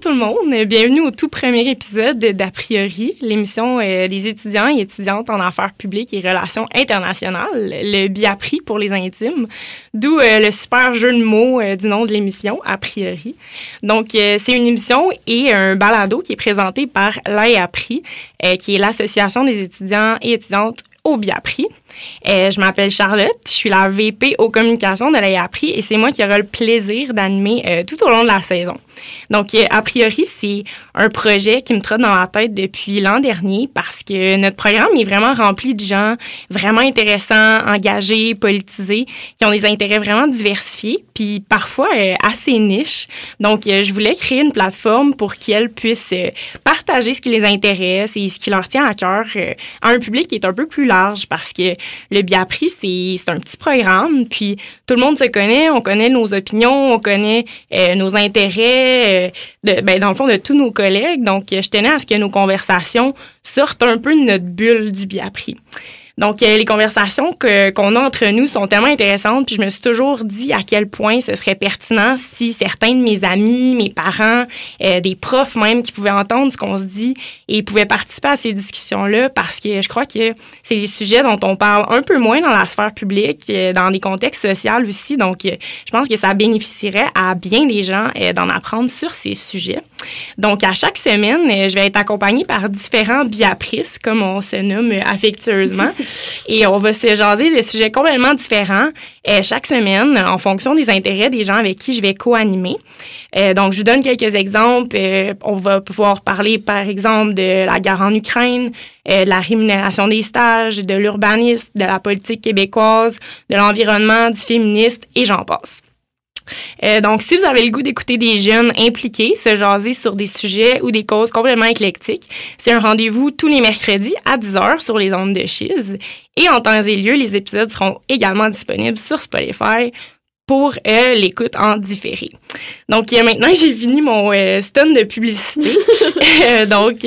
tout le monde. Bienvenue au tout premier épisode d'A priori, l'émission euh, des étudiants et étudiantes en affaires publiques et relations internationales, le BIAPRI pour les intimes, d'où euh, le super jeu de mots euh, du nom de l'émission, A priori. Donc, c'est une émission et un balado qui est présenté par l'AIAPRI, qui est l'Association des étudiants et étudiantes au BIAPRI. Euh, je m'appelle Charlotte, je suis la VP aux communications de l'AIAPRI et c'est moi qui aura le plaisir d'animer euh, tout au long de la saison. Donc, euh, a priori, c'est un projet qui me trotte dans la tête depuis l'an dernier parce que notre programme est vraiment rempli de gens vraiment intéressants, engagés, politisés, qui ont des intérêts vraiment diversifiés, puis parfois assez niches. Donc, je voulais créer une plateforme pour qu'elles puissent partager ce qui les intéresse et ce qui leur tient à cœur à un public qui est un peu plus large parce que le Biapri, c'est un petit programme, puis tout le monde se connaît, on connaît nos opinions, on connaît euh, nos intérêts, euh, ben, dans le fond, de tous nos collègues. Donc, je tenais à ce que nos conversations sortent un peu de notre bulle du Biapri. Donc, euh, les conversations qu'on a entre nous sont tellement intéressantes, puis je me suis toujours dit à quel point ce serait pertinent si certains de mes amis, mes parents, euh, des profs même qui pouvaient entendre ce qu'on se dit et pouvaient participer à ces discussions-là, parce que je crois que c'est des sujets dont on parle un peu moins dans la sphère publique, euh, dans des contextes sociaux aussi. Donc, je pense que ça bénéficierait à bien des gens d'en apprendre sur ces sujets. Donc, à chaque semaine, je vais être accompagnée par différents biaprices, comme on se nomme affectueusement. Et on va se jaser de sujets complètement différents euh, chaque semaine en fonction des intérêts des gens avec qui je vais co-animer. Euh, donc, je vous donne quelques exemples. Euh, on va pouvoir parler, par exemple, de la guerre en Ukraine, de la rémunération des stages, de l'urbanisme, de la politique québécoise, de l'environnement, du féministe et j'en passe. Euh, donc, si vous avez le goût d'écouter des jeunes impliqués, se jaser sur des sujets ou des causes complètement éclectiques, c'est un rendez-vous tous les mercredis à 10h sur les ondes de Chiz. Et en temps et lieu, les épisodes seront également disponibles sur Spotify, pour euh, l'écoute en différé. Donc euh, maintenant j'ai fini mon euh, stun de publicité. donc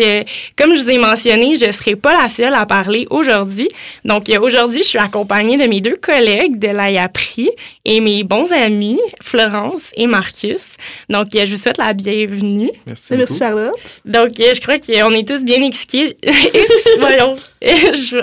comme je vous ai mentionné, je ne serai pas la seule à parler aujourd'hui. Donc aujourd'hui, je suis accompagnée de mes deux collègues de l'AIAPRI et mes bons amis Florence et Marcus. Donc je vous souhaite la bienvenue. Merci, Merci Charlotte. Donc je crois qu'on est tous bien excités. Voyons.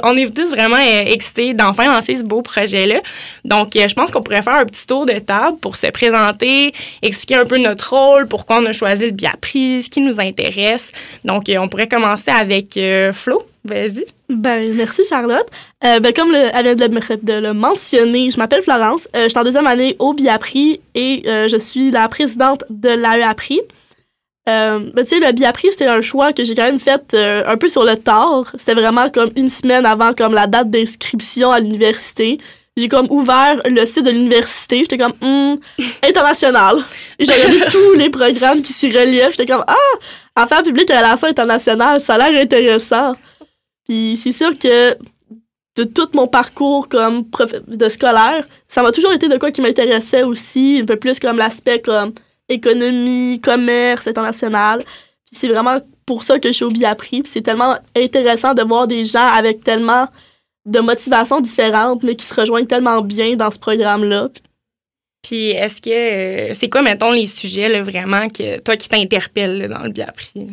on est tous vraiment excités d'enfin lancer ce beau projet-là. Donc je pense qu'on pourrait faire un petit tour de table pour se présenter, expliquer un peu notre rôle, pourquoi on a choisi le Biapris, ce qui nous intéresse. Donc, euh, on pourrait commencer avec euh, Flo. Vas-y. Ben, merci Charlotte. Euh, ben, comme le, elle vient de le, mentionner, je m'appelle Florence. je suis en deuxième année au Biapri et je suis la présidente de l'AEAPRI. ben, tu sais, le Biapri, c'était un choix que j'ai quand même fait un peu sur le tard. C'était vraiment comme une semaine avant comme la date d'inscription à l'université j'ai comme ouvert le site de l'université. J'étais comme, hmm, international. J'ai regardé tous les programmes qui s'y reliaient. J'étais comme, ah, affaires publiques et relations internationales, ça a l'air intéressant. Puis c'est sûr que de tout mon parcours comme prof de scolaire, ça m'a toujours été de quoi qui m'intéressait aussi, un peu plus comme l'aspect comme économie, commerce international. Puis c'est vraiment pour ça que je suis au Biapri. Puis c'est tellement intéressant de voir des gens avec tellement de motivations différentes, mais qui se rejoignent tellement bien dans ce programme-là. Puis est-ce que euh, c'est quoi, mettons, les sujets là, vraiment que toi qui t'interpelle dans le Biapri?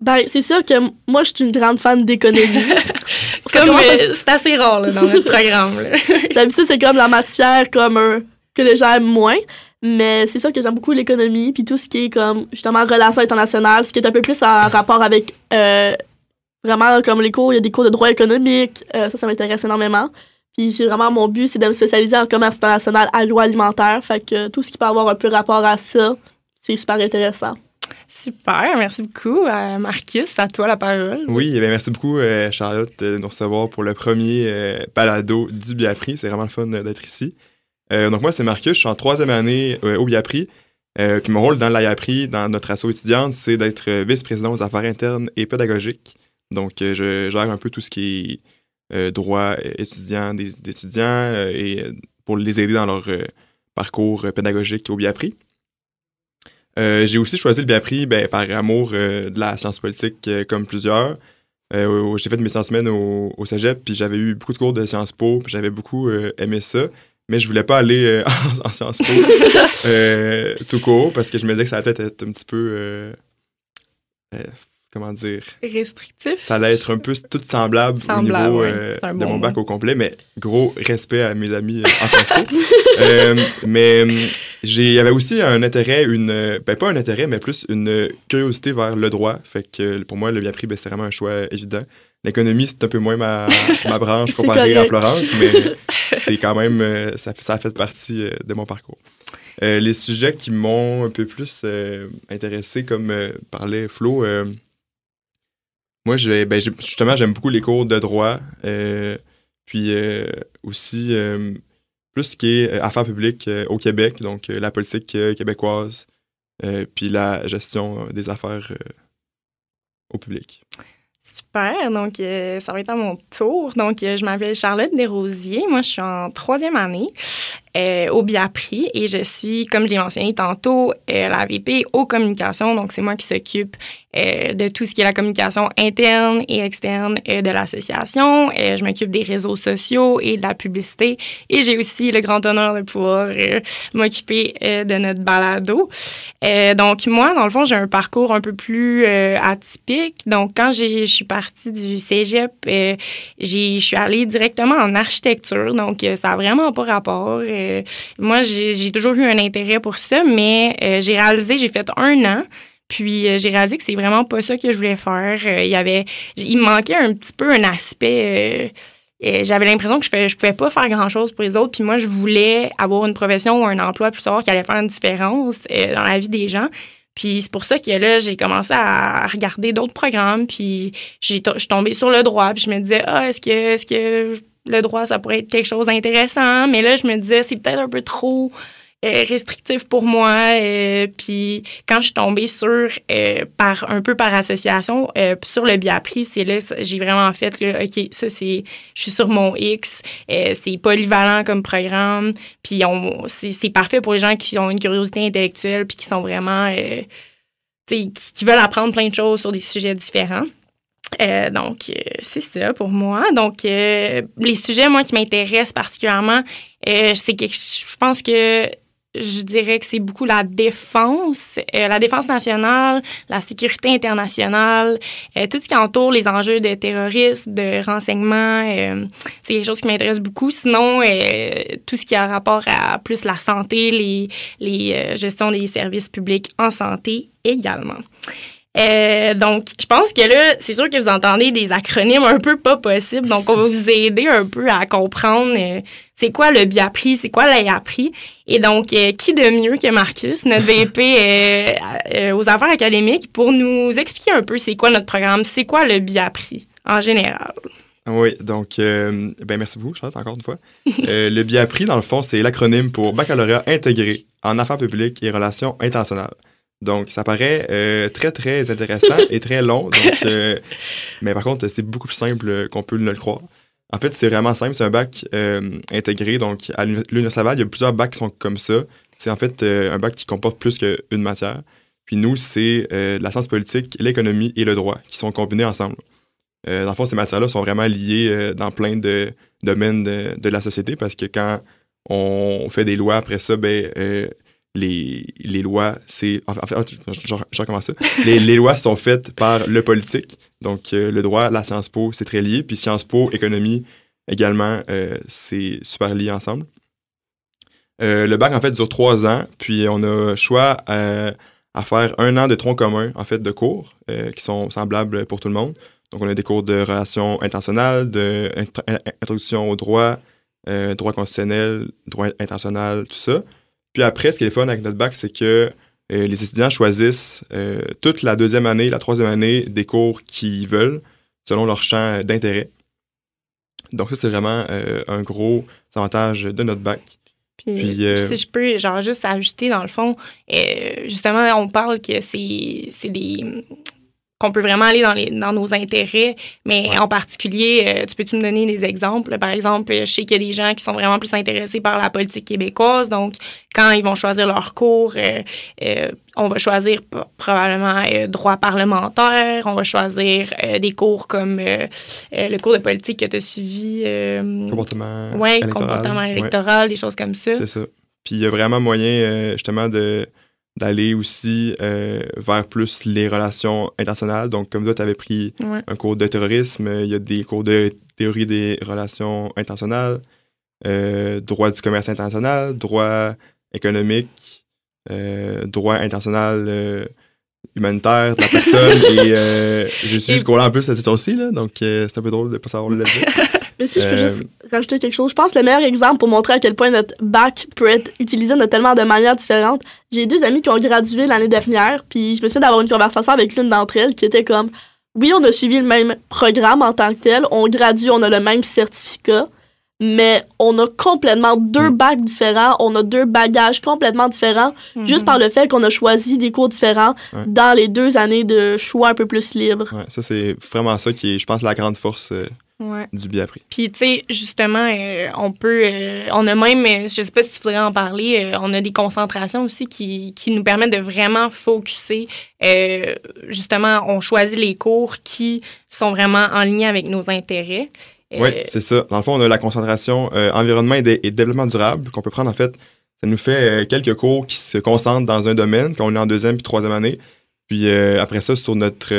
Ben, c'est sûr que moi, je suis une grande fan d'économie. comme euh, c'est assez rare dans notre programme. D'habitude, c'est comme la matière comme que les gens aiment moins. Mais c'est sûr que j'aime beaucoup l'économie, puis tout ce qui est comme justement relations internationales, ce qui est un peu plus en rapport avec euh, vraiment, comme les cours, il y a des cours de droit économique. Euh, ça, ça m'intéresse énormément. Puis c'est vraiment mon but, c'est de me spécialiser en commerce international agroalimentaire. Fait que tout ce qui peut avoir un peu rapport à ça, c'est super intéressant. Super, merci beaucoup. Euh, Marcus, à toi la parole. Oui, eh merci beaucoup, euh, Charlotte, de nous recevoir pour le premier balado du Biapri. C'est vraiment le fun d'être ici. donc, moi, c'est Marcus, je suis en troisième année au Biapri. puis mon rôle dans l'IAPRI, dans notre asso étudiante, c'est d'être vice-président aux affaires internes et pédagogiques. Donc, euh, je gère un peu tout ce qui est euh, droit étudiant des, étudiants euh, et pour les aider dans leur parcours pédagogique au Biapri. j'ai aussi choisi le Biapri ben, par amour de la science politique comme plusieurs. j'ai fait mes sciences humaines au, au cégep, puis j'avais eu beaucoup de cours de Sciences Po, puis j'avais beaucoup aimé ça. mais je voulais pas aller euh, en, en Sciences Po euh, tout court parce que je me disais que ça allait peut-être être un petit peu. Comment dire Restrictif. Ça allait être un peu tout semblable, Semblable, au niveau ouais. euh, de mon bac au complet, mais gros respect à mes amis euh, en Sciences Po. Euh, mais il y avait aussi un intérêt, une, ben pas un intérêt, mais plus une curiosité vers le droit. Fait que pour moi, le bien pris, ben, c'était vraiment un choix évident. L'économie, c'est un peu moins ma, ma branche comparée à. Florence, mais c'est quand même, ça, a fait partie de mon parcours. Euh, les sujets qui m'ont un peu plus euh, intéressé, comme euh, parlait Flo, moi, ben, j'ai- justement, j'aime beaucoup les cours de droit, euh, puis euh, aussi euh, plus ce qui est affaires publiques au Québec, donc la politique québécoise, puis la gestion des affaires au public. Super. Donc, ça va être à mon tour. Donc, je m'appelle Charlotte Desrosiers. Moi, je suis en troisième année euh, au Biapri et je suis, comme je l'ai mentionné tantôt, euh, la VP aux communications. Donc, c'est moi qui s'occupe euh, de tout ce qui est la communication interne et externe euh, de l'association. Euh, je m'occupe des réseaux sociaux et de la publicité. Et j'ai aussi le grand honneur de pouvoir m'occuper de notre balado. Donc, moi, dans le fond, j'ai un parcours un peu plus atypique. Donc, quand je suis partie du cégep, je suis allée directement en architecture. Donc, ça n'a vraiment pas rapport. Euh, moi, j'ai toujours eu un intérêt pour ça, mais euh, j'ai réalisé, j'ai fait un an. Puis euh, j'ai réalisé que c'est vraiment pas ça que je voulais faire. Il y avait, il me manquait un petit peu un aspect. j'avais l'impression que je ne pouvais pas faire grand-chose pour les autres. Puis moi, je voulais avoir une profession ou un emploi plus tard qui allait faire une différence dans la vie des gens. Puis c'est pour ça que là, j'ai commencé à regarder d'autres programmes. Puis je suis tombée sur le droit. Puis je me disais, ah, est-ce que, est-ce que le droit, ça pourrait être quelque chose d'intéressant? Mais là, je me disais, c'est peut-être un peu trop euh, restrictif pour moi. euh, puis quand je suis tombée sur, euh, par, un peu par association, sur le Biapri, c'est là, j'ai vraiment fait, là, OK, ça, c'est, je suis sur mon X, c'est polyvalent comme programme, puis c'est, parfait pour les gens qui ont une curiosité intellectuelle, puis qui sont vraiment, qui veulent apprendre plein de choses sur des sujets différents. Euh, donc, euh, c'est ça pour moi. Donc, euh, les sujets, moi, qui m'intéressent particulièrement, c'est que je pense que je dirais que c'est beaucoup la défense, la défense nationale, la sécurité internationale, tout ce qui entoure les enjeux de terrorisme, de renseignement, c'est quelque chose qui m'intéresse beaucoup. Sinon, tout ce qui a rapport à plus la santé, les, les gestions des services publics en santé également. Euh, donc, je pense que là, c'est sûr que vous entendez des acronymes un peu pas possibles. Donc, on va vous aider un peu à comprendre euh, c'est quoi le BIAPRI, c'est quoi l'AIAPRI. Et donc, euh, qui de mieux que Marcus, notre VP euh, euh, aux affaires académiques, pour nous expliquer un peu c'est quoi notre programme, c'est quoi le BIAPRI en général? Oui, donc, euh, ben merci beaucoup, Charlotte, encore une fois. Euh, le BIAPRI, dans le fond, c'est l'acronyme pour Baccalauréat intégré en affaires publiques et relations internationales. Donc, ça paraît euh, très, très intéressant et très long. Donc, euh, mais par contre, c'est beaucoup plus simple qu'on peut ne le croire. En fait, c'est vraiment simple. C'est un bac euh, intégré. Donc, à l'Uni- l'Université Laval, il y a plusieurs bacs qui sont comme ça. C'est en fait un bac qui comporte plus qu'une matière. Puis nous, c'est la science politique, l'économie et le droit qui sont combinés ensemble. Dans le fond, ces matières-là sont vraiment liées dans plein de domaines de, de la société parce que quand on fait des lois, après ça, ben, les, lois, c'est. En fait, je, ça. Les, lois sont faites par le politique. Donc, euh, le droit, la Sciences Po, c'est très lié. Puis Sciences Po, économie, également, euh, c'est super lié ensemble. Euh, le bac, en fait, dure trois ans. Puis, on a choix à faire un an de tronc commun, en fait, de cours qui sont semblables pour tout le monde. Donc, on a des cours de relations internationales, in- introduction au droit, droit constitutionnel, droit international, tout ça. Puis après, ce qui est fun avec notre bac, c'est que euh, les étudiants choisissent euh, toute la deuxième année, la troisième année des cours qu'ils veulent, selon leur champ d'intérêt. Donc ça, c'est vraiment euh, un gros avantage de notre bac. Puis, Puis, euh, si je peux, genre, juste ajouter, dans le fond, euh, justement, on parle que c'est des qu'on peut vraiment aller dans, les, dans nos intérêts. Mais en particulier, euh, tu peux-tu me donner des exemples? Par exemple, je sais qu'il y a des gens qui sont vraiment plus intéressés par la politique québécoise. Donc, quand ils vont choisir leur cours, euh, euh, on va choisir probablement droit parlementaire, on va choisir des cours comme le cours de politique que tu as suivi. comportement ouais, électoral. comportement électoral, des choses comme ça. C'est ça. Puis il y a vraiment moyen, justement, de d'aller aussi euh, vers plus les relations internationales. Donc, comme toi, tu avais pris un cours de terrorisme, il y a des cours de théorie des relations internationales, euh, droit du commerce international, droit économique, euh, droit international humanitaire de la personne. et j'ai suivi ce cours-là en plus cette session-ci, donc c'est un peu drôle de ne pas savoir le dire. Mais si je peux juste rajouter quelque chose, je pense que le meilleur exemple pour montrer à quel point notre bac peut être utilisé de tellement de manières différentes, j'ai deux amis qui ont gradué l'année dernière, puis je me souviens d'avoir une conversation avec l'une d'entre elles qui était comme oui, on a suivi le même programme en tant que tel, on gradue, on a le même certificat, mais on a complètement deux mm. bacs différents, on a deux bagages complètement différents, mm-hmm. juste par le fait qu'on a choisi des cours différents dans les deux années de choix un peu plus libre. Ouais, ça, c'est vraiment ça qui est, je pense, la grande force euh, du bien appris. Puis, tu sais, justement, euh, on peut. Euh, on a même, euh, je sais pas si tu voudrais en parler, on a des concentrations aussi qui, qui nous permettent de vraiment focuser. justement, on choisit les cours qui sont vraiment en lien avec nos intérêts. Oui, c'est ça. Dans le fond, on a la concentration environnement et, et, développement durable qu'on peut prendre. En fait, ça nous fait quelques cours qui se concentrent dans un domaine, qu'on est en deuxième puis troisième année. Puis après ça, sur notre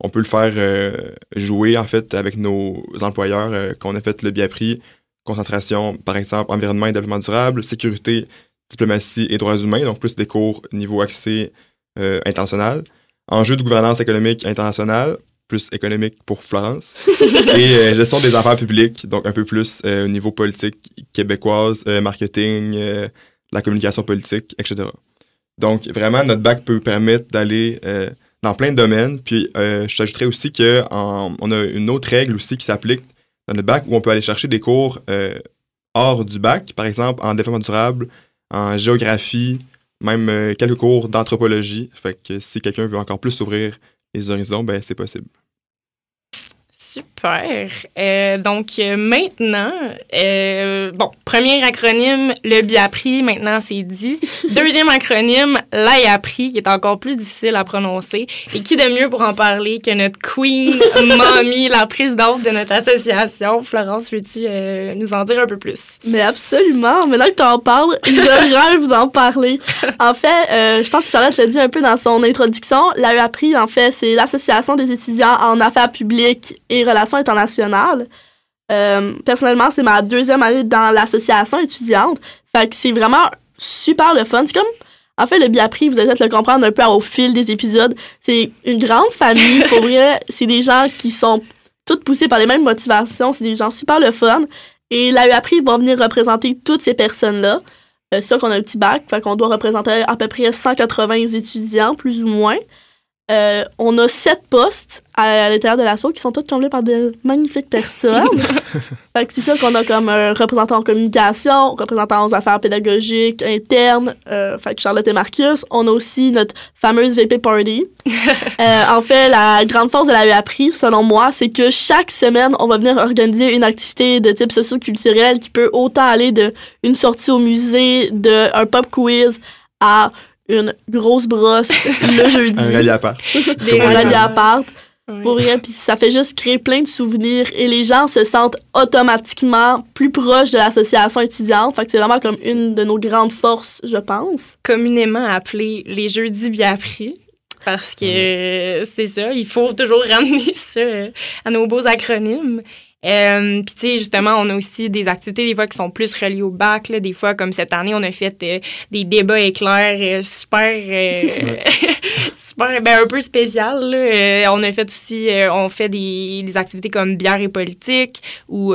on peut le faire euh, jouer en fait avec nos employeurs euh, qu'on a fait le bien pris, concentration par exemple environnement et développement durable, sécurité, diplomatie et droits humains, donc plus des cours niveau accès euh, international, enjeux de gouvernance économique internationale, plus économique pour Florence, et gestion des affaires publiques, donc un peu plus au niveau politique québécoise, marketing, la communication politique, etc. Donc vraiment notre bac peut permettre d'aller dans plein de domaines. Puis euh, je t'ajouterais aussi qu'on a une autre règle aussi qui s'applique dans le bac où on peut aller chercher des cours euh, hors du bac, par exemple en développement durable, en géographie, même euh, quelques cours d'anthropologie. Fait que si quelqu'un veut encore plus s'ouvrir les horizons, ben c'est possible. Super. Euh, donc euh, maintenant, euh, bon, premier acronyme, le BIAPRI, maintenant c'est dit. Deuxième acronyme, l'AIAPRI, qui est encore plus difficile à prononcer. Et qui de mieux pour en parler que notre queen mommy, la présidente de notre association. Florence, veux-tu nous en dire un peu plus? Mais absolument. Maintenant que tu en parles, je rêve d'en parler. En fait, je pense que Charlotte l'a dit un peu dans son introduction. L'AIAPRI, en fait, c'est l'Association des étudiants en affaires publiques et relations internationales. Euh, personnellement, c'est ma deuxième année dans l'association étudiante. Fait que c'est vraiment super le fun. C'est comme, en fait, le Biapri, vous allez peut-être le comprendre un peu au fil des épisodes. C'est une grande famille. Pour vrai, c'est des gens qui sont toutes poussés par les mêmes motivations. C'est des gens super le fun. Et la UAPRI va venir représenter toutes ces personnes-là. C'est euh, sûr qu'on a un petit bac, fait qu'on doit représenter à peu près 180 étudiants, plus ou moins. Euh, on a sept postes à, l'intérieur de l'assaut qui sont tous comblés par de magnifiques personnes. fait que c'est ça qu'on a comme un représentant en communication, représentant aux affaires pédagogiques internes, euh, fait que Charlotte et Marcus. On a aussi notre fameuse VP Party. euh, en fait, la grande force de la UAPRI, selon moi, c'est que chaque semaine, on va venir organiser une activité de type socio-culturel qui peut autant aller de une sortie au musée, de un pop quiz à une grosse brosse le jeudi. un rallye à part. Des rallyes à part. Pour rien, puis ça fait juste créer plein de souvenirs et les gens se sentent automatiquement plus proches de l'association étudiante. Fait que c'est vraiment comme une de nos grandes forces, je pense. Communément appelé les jeudis bien pris. Parce que c'est ça, il faut toujours ramener ça à nos beaux acronymes. Euh, Puis, tu sais, justement, on a aussi des activités, des fois, qui sont plus reliées au bac. Là. Des fois, comme cette année, on a fait euh, des débats éclairs euh, super, euh, super, ben, un peu spécial. on a fait aussi, on fait des, des, activités comme bière et politique, où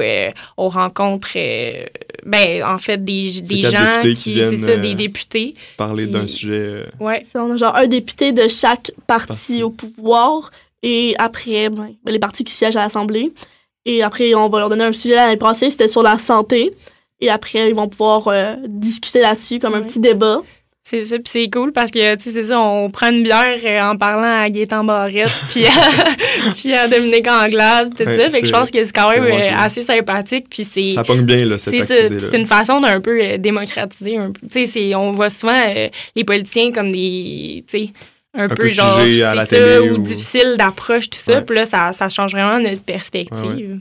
on rencontre, ben, en fait, des, des gens qui, c'est ça, des députés. Parler d'un sujet. Ouais. on a genre un député de chaque parti, au pouvoir. Et après, ben, les partis qui siègent à l'Assemblée. Et après, on va leur donner un sujet l'année passée, c'était sur la santé. Et après, ils vont pouvoir euh, discuter là-dessus comme un petit débat. C'est ça, puis c'est cool parce que, tu sais, c'est ça, on prend une bière euh, en parlant à Gaétan Barrette, puis à, puis à Dominique Anglade, tout Ouais, ça. Fait que je pense que c'est quand même euh, assez sympathique, puis c'est... Ça pogne bien, là, cette C'est c'est une façon d'un peu euh, démocratiser un peu. Tu sais, c'est- on voit souvent euh, les politiciens comme des, tu sais, un, peu, peu genre, à la ça, télé ou, ou- difficile d'approche, tout ça. Ouais. Puis là, ça, ça change vraiment notre perspective.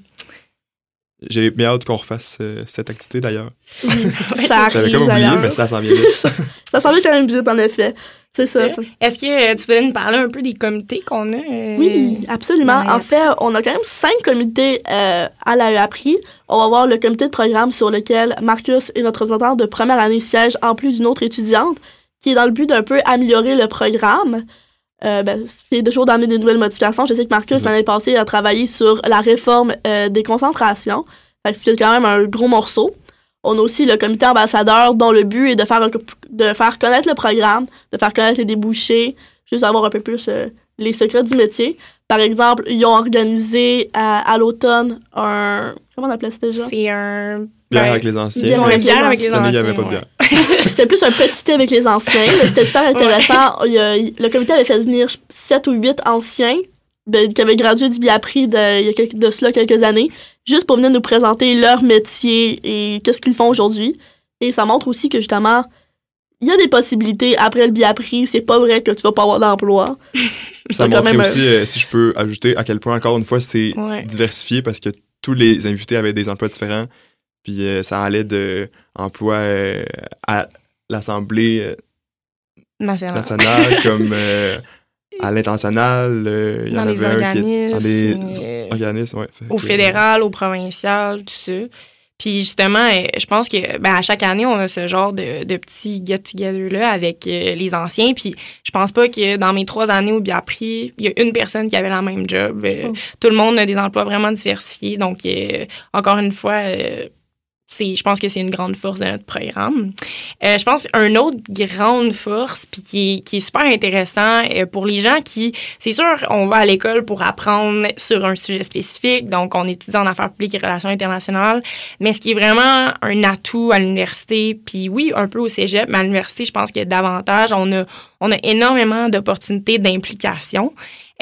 J'ai bien hâte qu'on refasse euh, cette activité, d'ailleurs. Ça J'avais arrive comme oublié, mais ça s'en vient vite. Ça semblait quand même vite, en effet. C'est ça. Est-ce que euh, tu voulais nous parler un peu des comités qu'on a? euh, Oui, absolument. Ouais. En fait, on a quand même cinq comités euh, à la EAPRI. On va voir le comité de programme sur lequel Marcus et notre représentant de première année siègent en plus d'une autre étudiante, qui est dans le but d'un peu améliorer le programme. Euh, ben, c'est toujours d'amener des nouvelles modifications. Je sais que Marcus, Mhm. l'année passée, a travaillé sur la réforme euh, des concentrations. Fait que c'est quand même un gros morceau. On a aussi le comité ambassadeur dont le but est de faire, de faire connaître le programme, de faire connaître les débouchés, juste d'avoir un peu plus euh, les secrets du métier. Par exemple, ils ont organisé à, à l'automne un... Comment on appelait ça déjà? C'est un... Bière ben, avec les anciens. bière ouais, avec bière avec les Cette année, il n'y anciens, avait pas de ouais. bière. C'était plus un petit thé avec les anciens. mais C'était super intéressant. Il le comité avait fait venir 7 ou 8 anciens ben, qui avaient gradué du Biapri de, il y a quelques- de cela quelques années, juste pour venir nous présenter leur métier et qu'est-ce qu'ils font aujourd'hui. Et ça montre aussi que justement, il y a des possibilités après le Biapri. C'est pas vrai que tu vas pas avoir d'emploi. Ça un- aussi, euh, si je peux ajouter, à quel point, encore une fois, c'est Ouais. diversifié parce que tous les invités avaient des emplois différents. Puis euh, ça allait de emploi euh, à l'Assemblée euh, National. nationale comme euh, à l'international. euh, Il y Dans en les avait un qui est dans des organismes, euh, organismes, ouais. Fait au fédéral, au provincial, tout ça. Puis justement, je pense que ben, à chaque année, on a ce genre de, de petits get-together-là avec euh, les anciens. Puis je pense pas que dans mes trois années au Biapri, il y a une personne qui avait la même job. Euh, Oh. Tout le monde a des emplois vraiment diversifiés. Donc, euh, encore une fois, je pense que c'est une grande force de notre programme. Euh, je pense qu'une autre grande force, puis qui est, super intéressant euh, pour les gens qui, c'est sûr, on va à l'école pour apprendre sur un sujet spécifique, donc on étudie en affaires publiques et relations internationales, mais ce qui est vraiment un atout à l'université, puis oui, un peu au cégep, mais à l'université, je pense que davantage, on a, on a énormément d'opportunités d'implication.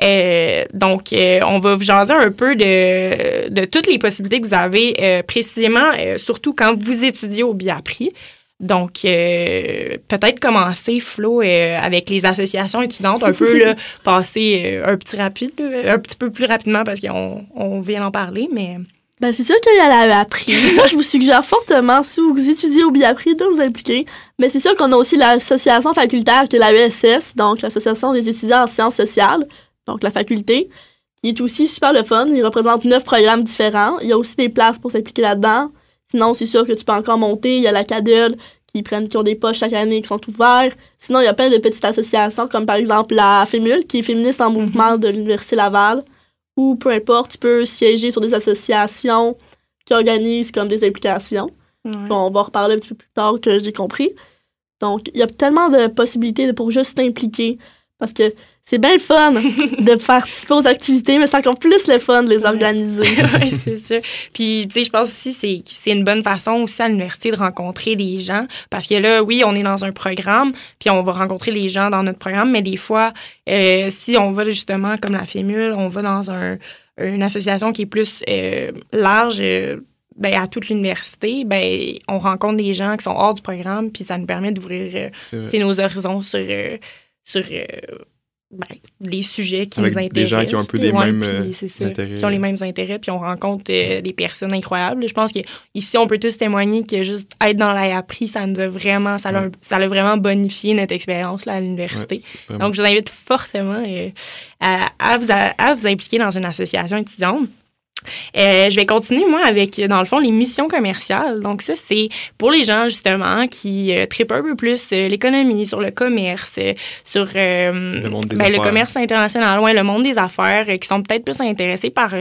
Euh, donc, euh, on va vous jaser un peu de, de toutes les possibilités que vous avez, euh, précisément, surtout quand vous étudiez au Biapri. Donc, peut-être commencer, Flo, avec les associations étudiantes, un peu là, passer un petit rapide, un petit peu plus rapidement parce qu'on on vient d'en parler, mais Ben, c'est sûr qu'il y a la appris. Moi, je vous suggère fortement, si vous étudiez au Biapri, de vous impliquer. Mais c'est sûr qu'on a aussi l'association facultaire qui est la ESS, donc l'Association des étudiants en sciences sociales, donc la faculté, qui est aussi super le fun. Il représente neuf programmes différents. Il y a aussi des places pour s'impliquer là-dedans. Sinon, c'est sûr que tu peux encore monter. Il y a la CADEL qui prennent, qui ont des poches chaque année qui sont ouverts. Sinon, il y a plein de petites associations, comme par exemple la FEMUL, qui est féministe en mouvement de l'Université Laval ou peu importe, tu peux siéger sur des associations qui organisent comme des implications. On va en reparler un petit peu plus tard que j'ai compris. Donc, il y a tellement de possibilités pour juste t'impliquer parce que c'est bien le fun de participer aux activités, mais c'est encore plus le fun de les organiser. oui, c'est ça. Puis, tu sais, je pense aussi c'est que c'est une bonne façon aussi à l'université de rencontrer des gens. Parce que là, oui, on est dans un programme, puis on va rencontrer les gens dans notre programme, mais des fois, euh, si on va justement comme la FEMUL, on va dans un, une association qui est plus euh, large, euh, ben, à toute l'université, ben, on rencontre des gens qui sont hors du programme, puis ça nous permet d'ouvrir euh, nos horizons sur, euh, sur euh, ben, les sujets qui Avec nous intéressent. des gens qui ont un peu les Ouais, mêmes, puis euh, intérêts. Qui ont les mêmes intérêts, puis on rencontre euh, des personnes incroyables. Je pense qu'ici, on peut tous témoigner que juste être dans l'APRI, ça nous a vraiment, ça l'a, Ouais. ça l'a vraiment bonifié notre expérience là, à l'université. Donc, je vous invite fortement euh, à, à vous, à, à vous impliquer dans une association étudiante. Euh, je vais continuer, moi, avec, dans le fond, les missions commerciales. Donc, ça, c'est pour les gens, justement, qui euh, trippent un peu plus euh, l'économie, sur le commerce, euh, sur euh, Le monde des ben, le commerce international, ouais, le monde des affaires, qui sont peut-être plus intéressés par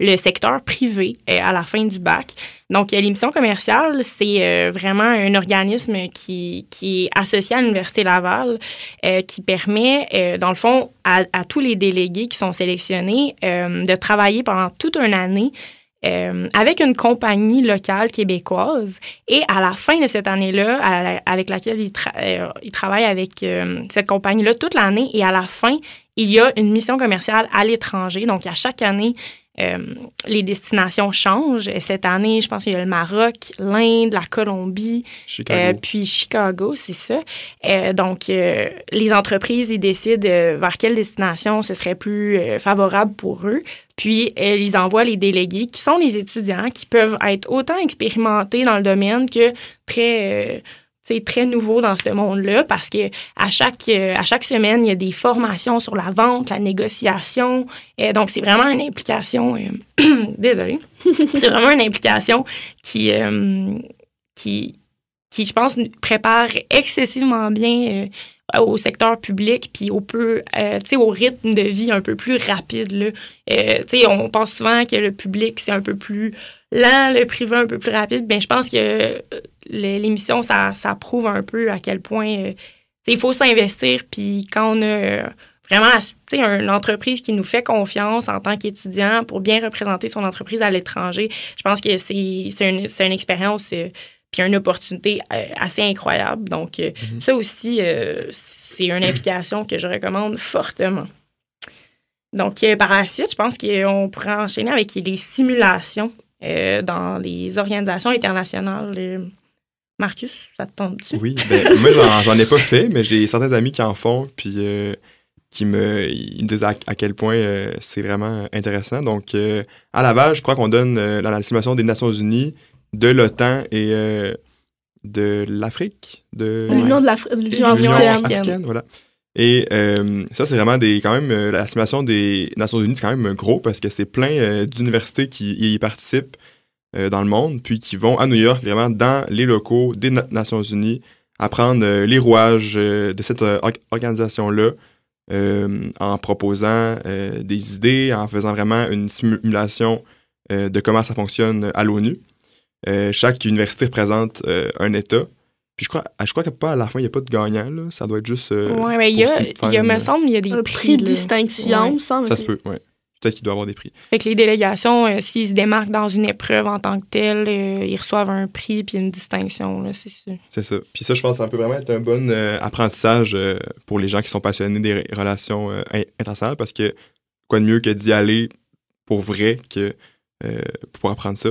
le secteur privé à la fin du bac. Donc, l'émission commerciale, c'est euh, vraiment un organisme qui, est associé à l'Université Laval, euh, qui permet, euh, dans le fond, à, tous les délégués qui sont sélectionnés de travailler pendant toute une année avec une compagnie locale québécoise. Et à la fin de cette année-là, avec laquelle il, euh, il travaille avec cette compagnie-là toute l'année, et à la fin, il y a une mission commerciale à l'étranger. Donc, à chaque année, euh, les destinations changent. Cette année, je pense qu'il y a le Maroc, l'Inde, la Colombie, euh, puis Chicago, c'est ça. Euh, donc, les entreprises, ils décident vers quelle destination ce serait plus favorable pour eux. Puis, ils envoient les délégués, qui sont les étudiants, qui peuvent être autant expérimentés dans le domaine que très c'est très nouveau dans ce monde-là parce que à chaque, euh, à chaque semaine, il y a des formations sur la vente, la négociation. et donc, c'est vraiment une implication. Euh, désolée. c'est vraiment une implication qui, euh, qui, qui, je pense, prépare excessivement bien au secteur public puis au peu au rythme de vie un peu plus rapide là. on pense souvent que le public c'est un peu plus lent le privé un peu plus rapide ben je pense que l'émission, ça, ça, prouve un peu à quel point euh, il faut s'investir. Puis quand on a euh, vraiment une entreprise qui nous fait confiance en tant qu'étudiant pour bien représenter son entreprise à l'étranger, je pense que c'est une, une, expérience euh, puis une opportunité assez incroyable. Donc, mm-hmm. ça aussi, c'est une implication que je recommande fortement. Donc, par la suite, je pense qu'on pourrait enchaîner avec les simulations dans les organisations internationales. Marcus, ça te tente-tu? Oui, ben, moi, j'en ai pas fait, mais j'ai certains amis qui en font, puis euh, qui me, ils me disent à, quel point euh, c'est vraiment intéressant. Donc, euh, à Laval, je crois qu'on donne dans la simulation des Nations Unies, de l'OTAN et de l'Afrique. De l'Union de l'Union africaine. Voilà. Et ça, c'est vraiment des. Quand même, la simulation des Nations Unies, c'est quand même gros parce que c'est plein d'universités qui y participent. Euh, dans le monde, puis qui vont à New York, vraiment dans les locaux des Nations Unies, apprendre euh, les rouages euh, de cette organisation-là, en proposant des idées, en faisant vraiment une simulation de comment ça fonctionne à l'ONU. chaque université représente un État. Puis je crois, je crois que pas à la fin, il n'y a pas de gagnant. Là. Ça doit être juste. oui, mais il y a, il y a, me semble, il y a des prix. prix de distinction, ça, ça se peut, oui peut-être qu'il doit avoir des prix. Fait que les délégations, euh, s'ils se démarquent dans une épreuve en tant que telle, euh, ils reçoivent un prix puis une distinction, c'est ça. C'est ça. Puis ça, je pense que ça peut vraiment être un bon euh, apprentissage pour les gens qui sont passionnés des relations internationales parce que quoi de mieux que d'y aller pour vrai que pour apprendre ça?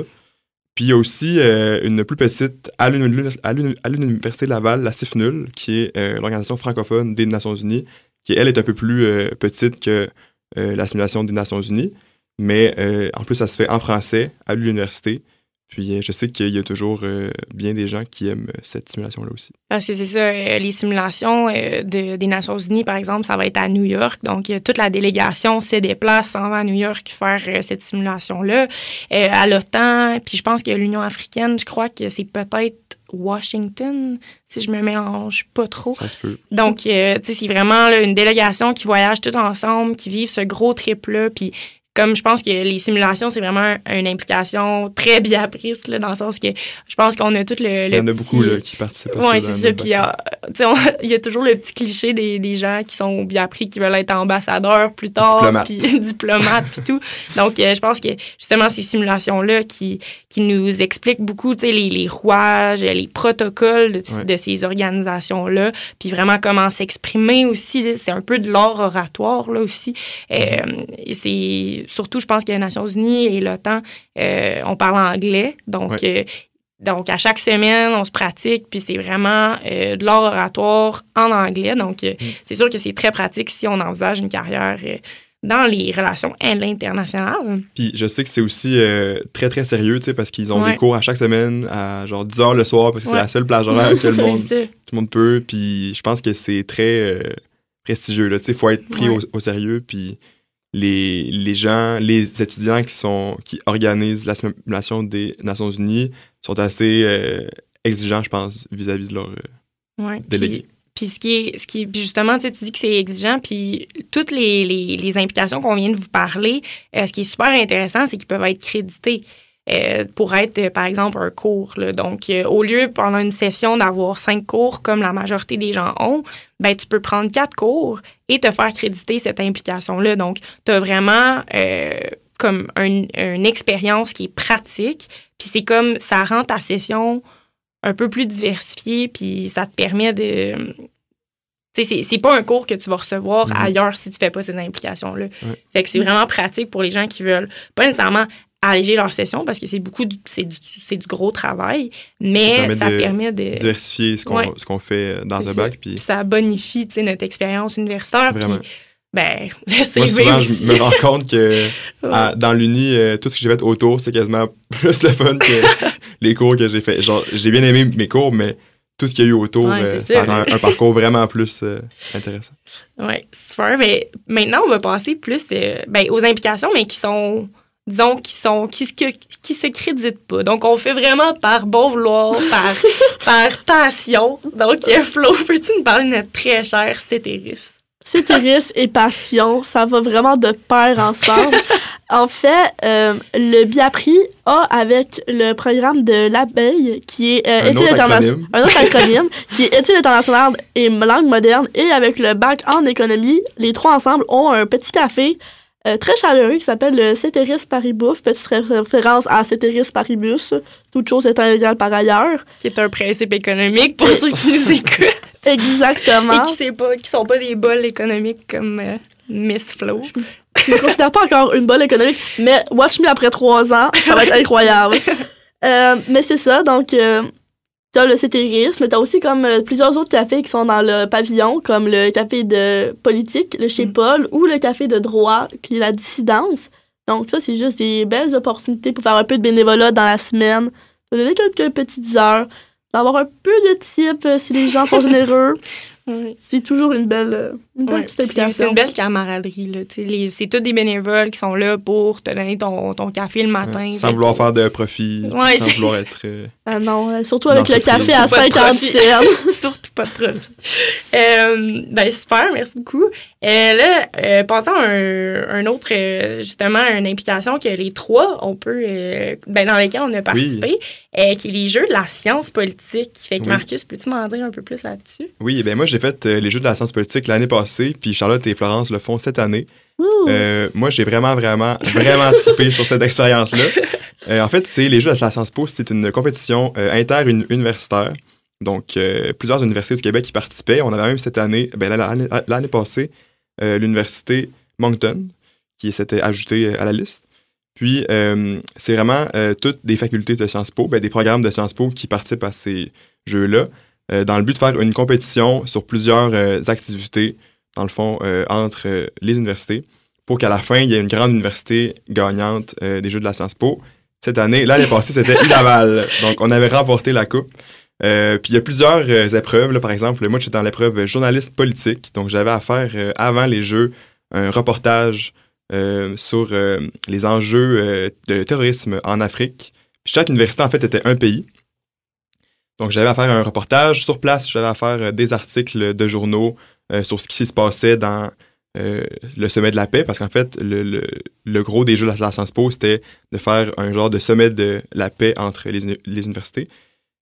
Puis il y a aussi une plus petite, à l'Université Laval, la CIFNUL, qui est l'organisation francophone des Nations Unies, qui, elle, est un peu plus petite que euh, la simulation des Nations Unies. Mais euh, en plus, ça se fait en français à l'université. Puis euh, je sais qu'il y a toujours bien des gens qui aiment cette simulation-là aussi. Parce que c'est ça, les simulations de, des Nations Unies, par exemple, ça va être à New York. Donc, toute la délégation se déplace, s'en va à New York faire cette simulation-là. à l'OTAN, puis je pense que l'Union africaine, je crois que c'est peut-être Washington, si je me mélange pas trop. Ça se peut. Donc, euh, tu sais, c'est vraiment une délégation qui voyage tout ensemble, qui vivent ce gros trip-là. Puis, comme je pense que les simulations, c'est vraiment une implication très bien prise, là, dans le sens que je pense qu'on a tout le. il y en a beaucoup là, qui participent à Oui, c'est ça. Puis il y a toujours le petit cliché des, des, gens qui sont bien pris, qui veulent être ambassadeurs plus tard, puis diplomates, puis tout. Donc, euh, je pense que justement, ces simulations-là qui, qui nous expliquent beaucoup les, les rouages, les protocoles de, de ces organisations-là, puis vraiment comment s'exprimer aussi. C'est un peu de l'art oratoire là aussi. Euh, mm-hmm. c'est surtout, je pense que les Nations Unies et l'OTAN, euh, on parle anglais. Donc, euh, donc, à chaque semaine, on se pratique, puis c'est vraiment euh, de l'art oratoire en anglais. Donc, mm. c'est sûr que c'est très pratique si on envisage une carrière dans les relations internationales. Puis je sais que c'est aussi très, très sérieux, tu sais, parce qu'ils ont des cours à chaque semaine à genre 10 heures le soir, parce que c'est la seule plage horaire que le monde, tout le monde peut. Puis je pense que c'est très prestigieux, là, tu sais, il faut être pris au, au, sérieux, puis les, les gens, les étudiants qui, sont, qui organisent la simulation des Nations Unies sont assez euh, exigeants, je pense, vis-à-vis de leurs euh, délégués. Puis, ce qui est, ce qui justement, tu, dis que c'est exigeant, puis toutes les, les, les implications qu'on vient de vous parler, euh, ce qui est super intéressant, c'est qu'ils peuvent être crédités. Euh, pour être, euh, par exemple, un cours. Donc, euh, au lieu, pendant une session, d'avoir cinq cours comme la majorité des gens ont, ben, tu peux prendre quatre cours et te faire créditer cette implication-là. Donc, tu as vraiment comme un- une expérience qui est pratique. Puis c'est comme ça rend ta session un peu plus diversifiée, puis ça te permet de. Tu sais, c'est- pas un cours que tu vas recevoir Mhm. ailleurs si tu fais pas ces implications-là. Fait que c'est vraiment pratique pour les gens qui veulent pas nécessairement alléger leur session parce que c'est beaucoup du, c'est du, c'est du gros travail, mais permet ça de permet de. Diversifier ce qu'on Ouais. ce qu'on fait dans C'est un bac. Puis ça bonifie notre expérience universitaire. Puis, ben, le moi, CV souvent, aussi. je me rends compte que Ouais. à- dans l'uni, euh, tout ce que j'ai fait autour, c'est quasiment plus le fun que les cours que j'ai fait. Genre, j'ai bien aimé mes cours, mais tout ce qu'il y a eu autour, Ouais, euh, ça rend un parcours vraiment plus euh, intéressant. Oui, super. Mais maintenant, on va passer plus euh, ben, aux implications, mais qui sont, disons, qui sont, qui, se- qui se créditent pas. Donc, on fait vraiment par bon vouloir, par, par passion. Donc, Flo, peux-tu nous parler de notre très cher Cétéris? Cétéris et passion, ça va vraiment de pair ensemble. en fait, euh, le Biapri a avec le programme de l'abeille, qui est euh, Un études autre interna- acronyme. un autre acronyme, qui est études internationales et langue moderne, et avec le bac en économie, les trois ensemble ont un petit café euh, très chaleureux qui s'appelle le Cétéris Paris Bouffe, petite ré- référence à Cétéris Paribus, toute chose étant égale par ailleurs. Qui est un principe économique pour ceux qui nous écoutent Exactement. et qui ne sont pas des bols économiques comme euh, Miss Flo. Je ne considère pas encore une bonne économique, mais Watch Me après trois ans, ça va être incroyable. Euh, mais c'est ça, donc euh, t'as le Cétéris, mais t'as aussi comme euh, plusieurs autres cafés qui sont dans le pavillon, comme le café de politique, le chez Mm. Paul, ou le café de droit, qui est la dissidence. Donc ça, c'est juste des belles opportunités pour faire un peu de bénévolat dans la semaine, donner quelques petites heures, d'avoir un peu de type euh, si les gens sont généreux. C'est toujours une belle, euh, une belle petite c'est- implication. C'est une belle camaraderie. C'est tous des bénévoles qui sont là pour te donner ton, ton café le matin. Sans vouloir que- faire de profit, Ouais, sans vouloir être... euh, Ah non, euh, surtout avec le café à Surtout pas de 50 profit. cents. Surtout pas de profit. Euh, ben super, merci beaucoup. Euh, là, euh, passons à un, un autre, justement, une implication que les trois, on peut, euh, ben, dans lesquelles on a participé, euh, qui est les jeux de la science politique. Fait que Oui. Marcus, peux-tu m'en dire un peu plus là-dessus? Oui, ben moi, j'ai fait euh, les Jeux de la science politique l'année passée, puis Charlotte et Florence le font cette année. Euh, moi, j'ai vraiment, vraiment, vraiment trippé sur cette expérience-là. En fait, c'est les Jeux de la Sciences Po, c'est une compétition inter-universitaire. Donc, plusieurs universités du Québec qui participaient. On avait même cette année, ben, l'année l'année passée, l'université Moncton qui s'était ajoutée à la liste. Puis, euh, c'est vraiment euh, toutes des facultés de Sciences Po, ben, des programmes de Sciences Po qui participent à ces jeux-là, euh, dans le but de faire une compétition sur plusieurs activités, dans le fond, entre les universités pour qu'à la fin, il y ait une grande université gagnante des Jeux de la Sciences Po. Cette année, l'année passée, c'était Laval. Donc, on avait remporté la coupe. Puis il y a plusieurs épreuves. Là, par exemple, moi, j'étais dans l'épreuve journaliste politique. Donc, j'avais à faire, avant les Jeux, un reportage sur euh, les enjeux euh, de terrorisme en Afrique. Chaque université, en fait, était un pays. Donc, j'avais à faire un reportage sur place. J'avais à faire euh, des articles de journaux euh, sur ce qui se passait dans euh, le sommet de la paix, parce qu'en fait, le, gros des Jeux de la Sciences Po, c'était de faire un genre de sommet de la paix entre les universités.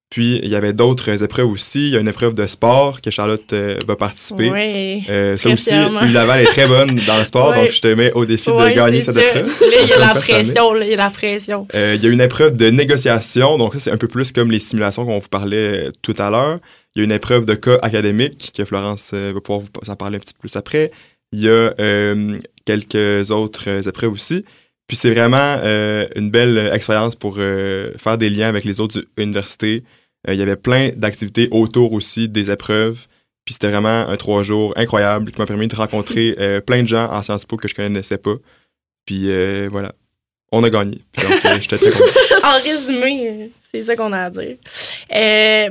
Puis, il y avait d'autres épreuves aussi. Il y a une épreuve de sport que Charlotte euh, va participer. Ouais. Euh, ça aussi, Laval est très bonne dans le sport, donc je te mets au défi de gagner cette ça. épreuve. Là, il y a la pression, là, il y a la pression. Euh, il y a une épreuve de négociation, donc ça, c'est un peu plus comme les simulations qu'on vous parlait euh, tout à l'heure. Il y a une épreuve de cas académique que Florence va pouvoir vous en parler un petit peu plus après. Il y a quelques autres épreuves aussi. Puis c'est vraiment euh, une belle expérience pour euh, faire des liens avec les autres universités. Euh, il y avait plein d'activités autour aussi des épreuves. Puis c'était vraiment un trois jours incroyable qui m'a permis de rencontrer plein de gens en Sciences Po que je connaissais pas. Puis voilà, on a gagné. Donc, j'étais très content. En résumé, c'est ça qu'on a à dire.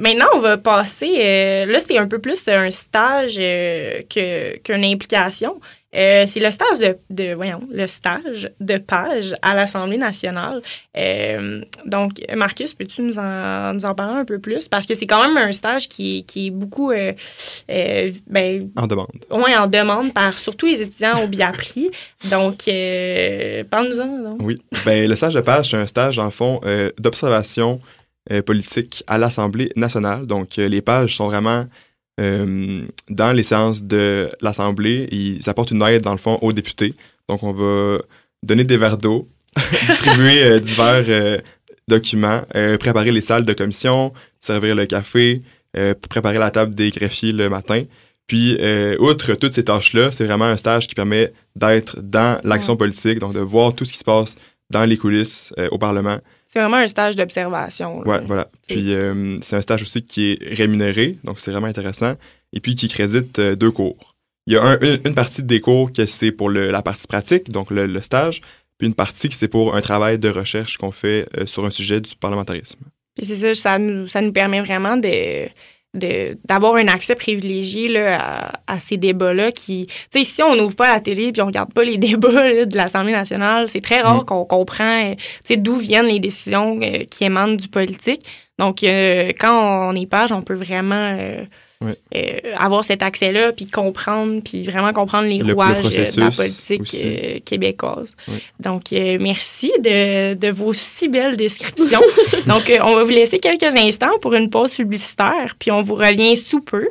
Maintenant, on va passer. là, c'est un peu plus un stage que, qu'une implication. Euh, c'est le stage de, de, voyons, le stage de page à l'Assemblée nationale. Euh, donc, Marcus, peux-tu nous en, nous en parler un peu plus? Parce que c'est quand même un stage qui, qui est beaucoup, euh, ben, En demande. ouais, en demande par surtout les étudiants au Biapri. Donc, parle-nous-en. donc. Oui. Ben, le stage de page, c'est un stage, dans le fond, d'observation politique à l'Assemblée nationale. Donc, les pages sont vraiment euh, dans les séances de l'Assemblée. Ils apportent une aide, dans le fond, aux députés. Donc, on va donner des verres d'eau distribuer euh, divers euh, documents, préparer les salles de commission, servir le café, préparer la table des greffiers le matin. Puis, outre toutes ces tâches-là, c'est vraiment un stage qui permet d'être dans l'action politique, donc de voir tout ce qui se passe dans les coulisses euh, au Parlement. C'est vraiment un stage d'observation. Ouais, voilà. Puis, euh, c'est un stage aussi qui est rémunéré, donc c'est vraiment intéressant. Et puis, qui crédite euh, deux cours. Il y a un- une, une partie des cours que c'est pour le- la partie pratique, donc le, le stage, puis une partie qui c'est pour un travail de recherche qu'on fait sur un sujet du parlementarisme. Puis c'est ça, ça nous, ça nous permet vraiment de- d'avoir un accès privilégié là, à, à ces débats-là qui... Tu sais, si on n'ouvre pas la télé puis on regarde pas les débats là, de l'Assemblée nationale, c'est très rare Mm. qu'on comprend euh, tu sais, d'où viennent les décisions euh, qui émanent du politique. Donc, euh, quand on est page, on peut vraiment euh, Ouais. euh, avoir cet accès-là puis comprendre, puis vraiment comprendre les Le- le rouages euh, de la politique euh, québécoise. Ouais. Donc, euh, merci de, de vos si belles descriptions. Donc, on va vous laisser quelques instants pour une pause publicitaire, puis on vous revient sous peu.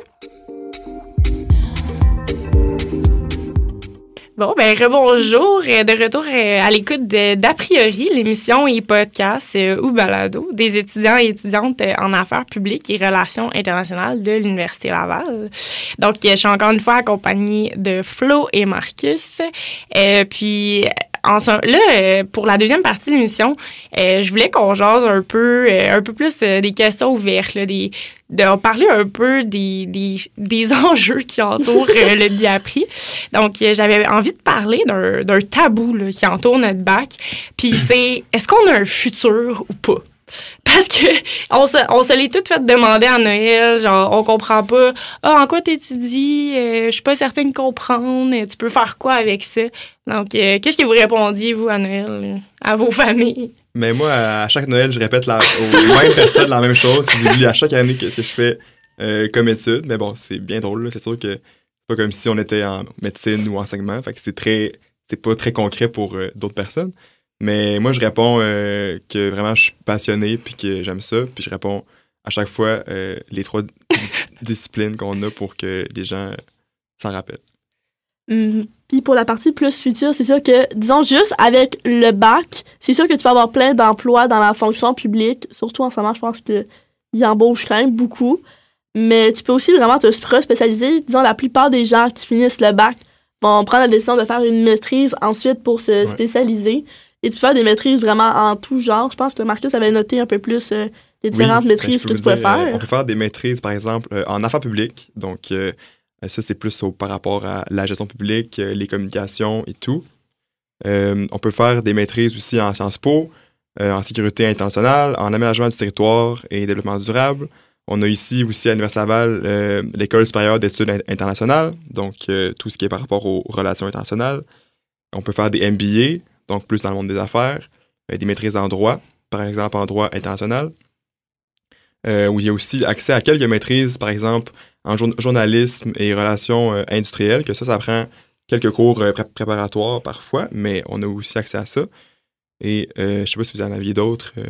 Bon, ben rebonjour, euh, de retour euh, à l'écoute d'A priori, l'émission et podcast euh, ou balado des étudiants et étudiantes en affaires publiques et relations internationales de l'Université Laval. Donc, je suis encore une fois accompagnée de Flo et Marcus. Puis, en, là, euh, pour la deuxième partie de l'émission, euh, je voulais qu'on jase un peu, euh, un peu plus des questions ouvertes, là, des, de parler un peu des, des, des enjeux qui entourent le biapri. Donc, j'avais envie de parler d'un d'un tabou là, qui entoure notre bac. Puis c'est, est-ce qu'on a un futur ou pas? Parce que on se, on se l'est tout fait demander à Noël, genre on comprend pas. Ah, en quoi t'étudies? Euh, je suis pas certaine de comprendre. Tu peux faire quoi avec ça? Donc, euh, qu'est-ce que vous répondiez, vous, à Noël, là, à vos familles? Mais moi, à chaque Noël, je répète la, aux mêmes personnes la même chose. Puis j'oublie à chaque année qu'est-ce que je fais euh, comme étude. Mais bon, c'est bien drôle. C'est sûr que c'est pas comme si on était en médecine ou enseignement. Fait que c'est très, c'est pas très concret pour euh, d'autres personnes. Mais moi, je réponds euh, que vraiment je suis passionné puis que j'aime ça. Puis je réponds à chaque fois euh, les trois dis- disciplines qu'on a pour que les gens s'en rappellent. Hum, Puis pour la partie plus future, c'est sûr que, disons juste avec le bac, c'est sûr que tu vas avoir plein d'emplois dans la fonction publique. Surtout en ce moment, je pense qu'ils embauchent quand même beaucoup. Mais tu peux aussi vraiment te spécialiser. Disons, la plupart des gens qui finissent le bac vont prendre la décision de faire une maîtrise ensuite pour se Ouais. spécialiser. Et tu peux faire des maîtrises vraiment en tout genre. Je pense que Marcus avait noté un peu plus euh, les différentes Oui, ben, maîtrises que tu pouvais dire, euh, faire. on peut faire des maîtrises, par exemple, euh, en affaires publiques. Donc, euh, ça, c'est plus au- par rapport à la gestion publique, les communications et tout. On peut faire des maîtrises aussi en Sciences Po, en sécurité internationale, en aménagement du territoire et développement durable. On a ici aussi à l'Université Laval l'École supérieure d'études in- internationales, donc tout ce qui est par rapport aux relations internationales. On peut faire des MBA, donc plus dans le monde des affaires, euh, des maîtrises en droit, par exemple en droit international, euh, où il y a aussi accès à quelques maîtrises, par exemple en jour- journalisme et relations euh, industrielles, que ça, ça prend quelques cours euh, pré- préparatoires parfois, mais on a aussi accès à ça. Et euh, je sais pas si vous en aviez d'autres. euh,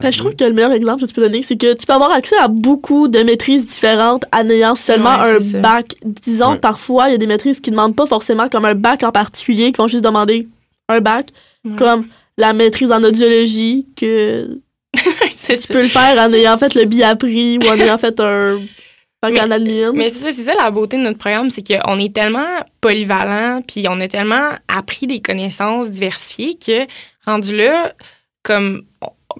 Ben, je trouve que le meilleur exemple que tu peux donner, c'est que tu peux avoir accès à beaucoup de maîtrises différentes en ayant seulement Ouais, un ça. bac. Disons, Ouais. parfois, il y a des maîtrises qui ne demandent pas forcément comme un bac en particulier, qui vont juste demander un bac, Ouais. comme la maîtrise en audiologie, que tu ça. peux le faire en ayant fait le biapri ou en ayant fait un Mais-. Mais c'est ça, c'est ça la beauté de notre programme, c'est qu'on est tellement polyvalent, puis on a tellement appris des connaissances diversifiées que rendu là, comme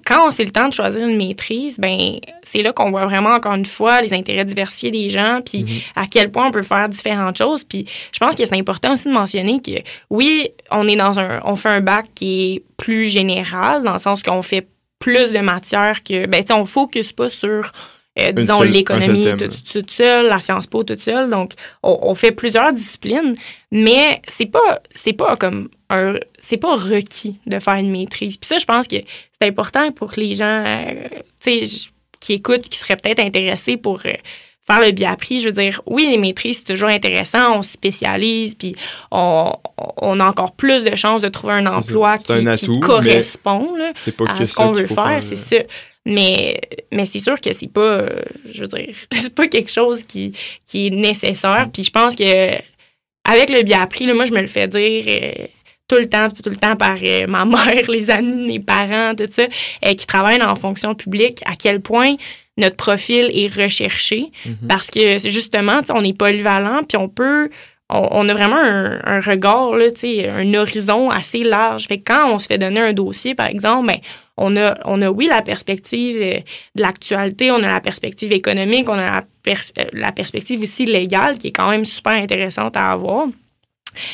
quand on sait le temps de choisir une maîtrise, ben c'est là qu'on voit vraiment encore une fois les intérêts diversifiés des gens, puis Mhm. à quel point on peut faire différentes choses. Puis je pense que c'est important aussi de mentionner que oui, on est dans un, on fait un bac qui est plus général dans le sens qu'on fait plus de matières que, ben on focus pas sur euh, disons seule- l'économie seul tout, thème. tout, tout seul, la Sciences Po toute seule. Donc, on, on fait plusieurs disciplines, mais c'est pas, c'est pas comme un, c'est pas requis de faire une maîtrise. Puis ça, je pense que c'est important pour les gens, euh, tu sais, qui écoutent, qui seraient peut-être intéressés pour euh, faire le biapri. Je veux dire, oui, les maîtrises, c'est toujours intéressant, on se spécialise, puis on, on a encore plus de chances de trouver un emploi qui, un atout, correspond. là à ce qu'on veut faire, c'est ça. Mais, mais c'est sûr que c'est pas, euh, je veux dire, c'est pas quelque chose qui, qui est nécessaire. Puis je pense que avec le biapri, là, moi, je me le fais dire euh, tout le temps, tout le temps par euh, ma mère, les amis, mes parents, tout ça, qui travaillent la fonction publique, à quel point notre profil est recherché. Mhm. Parce que c'est justement, on est polyvalent, puis on peut. On, a vraiment un, un regard, là, un horizon assez large. Fait que quand on se fait donner un dossier, par exemple, ben, on a, on a, oui, la perspective euh, de l'actualité, on a la perspective économique, on a la, pers- euh, la perspective aussi légale qui est quand même super intéressante à avoir.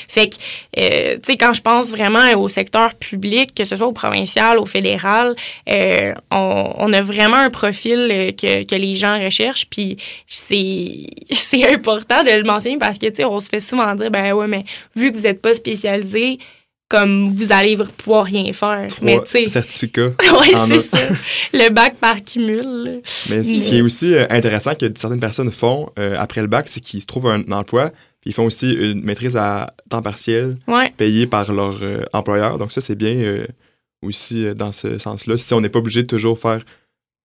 Fait que, euh, tu sais, quand je pense vraiment au secteur public, que ce soit au provincial, au fédéral, on, on a vraiment un profil que, que les gens recherchent. Puis c'est c'est important de le mentionner parce que, tu sais, on se fait souvent dire, ben ouais, mais vu que vous n'êtes pas spécialisé, comme vous allez pouvoir rien faire. mais Trois tu sais, certificats. ouais, en c'est a. ça. Le bac par cumul. Mais ce qui, est aussi euh, intéressant que certaines personnes font euh, après le bac, c'est qu'ils se trouvent un emploi, puis ils font aussi une maîtrise à temps partiel Ouais. payée par leur euh, employeur. Donc ça, c'est bien euh, aussi dans ce sens-là. Si on n'est pas obligé de toujours faire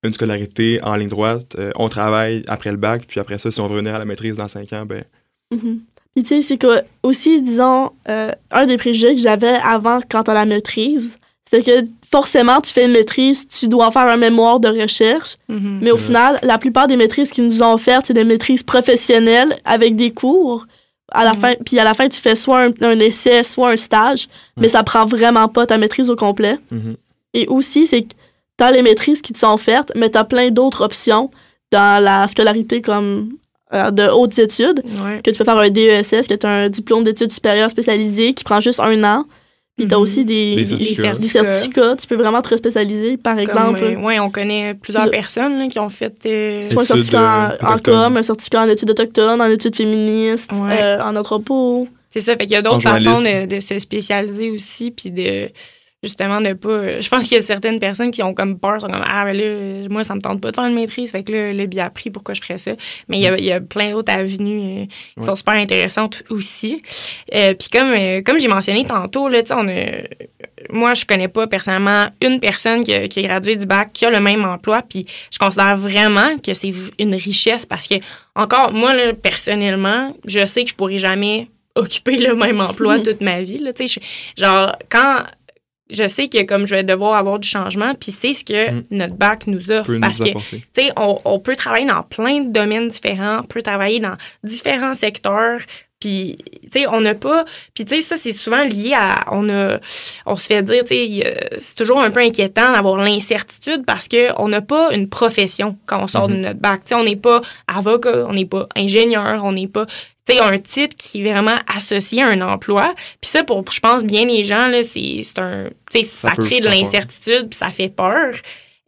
une scolarité en ligne droite, on travaille après le bac, puis après ça, si on veut revenir à la maîtrise dans cinq ans, ben Mhm. Puis tu sais, c'est que aussi, disons, euh, un des préjugés que j'avais avant quant à la maîtrise, c'est que forcément, tu fais une maîtrise, tu dois faire un mémoire de recherche. Mhm. Mais au vrai. final, la plupart des maîtrises qu'ils nous ont offertes, c'est des maîtrises professionnelles avec des cours. À la Mhm. fin, puis à la fin, tu fais soit un, un essai, soit un stage, mais ça prend vraiment pas ta maîtrise au complet. mhm. Et aussi, c'est que t'as les maîtrises qui te sont offertes, mais t'as plein d'autres options dans la scolarité comme de hautes études Ouais. que tu peux faire un DESS, qui est un diplôme d'études supérieures spécialisé qui prend juste un an. Puis tu as Mhm. aussi des, certificats. des certificats. Tu peux vraiment te spécialiser. Par exemple, euh, ouais, on connaît plusieurs Je- personnes là, qui ont fait. euh, soit un certificat euh, en, en autochtones. com, un certificat en études autochtones, en études féministes, Ouais. euh, en anthropo. C'est ça, fait qu'il y a d'autres façons de, de se spécialiser aussi, puis de justement de pas. Je pense qu'il y a certaines personnes qui ont comme peur, sont comme ah ben là, moi ça me tente pas de faire une maîtrise, fait que là le bien appris, pourquoi je ferais ça? Mais il y a, il y a plein d'autres avenues euh, qui sont super intéressantes aussi. Euh, puis comme euh, comme j'ai mentionné tantôt là, tu sais, on a, moi je connais pas personnellement une personne qui a, qui a gradué du bac qui a le même emploi, puis je considère vraiment que c'est une richesse parce que encore moi là, personnellement, je sais que je pourrais jamais occuper le même emploi toute ma vie. Là, tu sais, je- genre, quand je sais que comme je vais devoir avoir du changement, puis c'est ce que Mm. notre bac nous offre. peut parce nous que, tu sais, on, on peut travailler dans plein de domaines différents, on peut travailler dans différents secteurs. Puis, tu sais, on n'a pas. Puis, tu sais, ça, c'est souvent lié à. On a. On se fait dire, tu sais, c'est toujours un peu inquiétant d'avoir l'incertitude parce qu'on n'a pas une profession quand on sort de Mhm. notre bac. Tu sais, on n'est pas avocat, on n'est pas ingénieur, on n'est pas. Sais, un titre qui est vraiment associé à un emploi. Puis ça, pour, je pense, bien les gens, là, c'est c'est un. Ça, crée de l'incertitude, puis ça fait peur.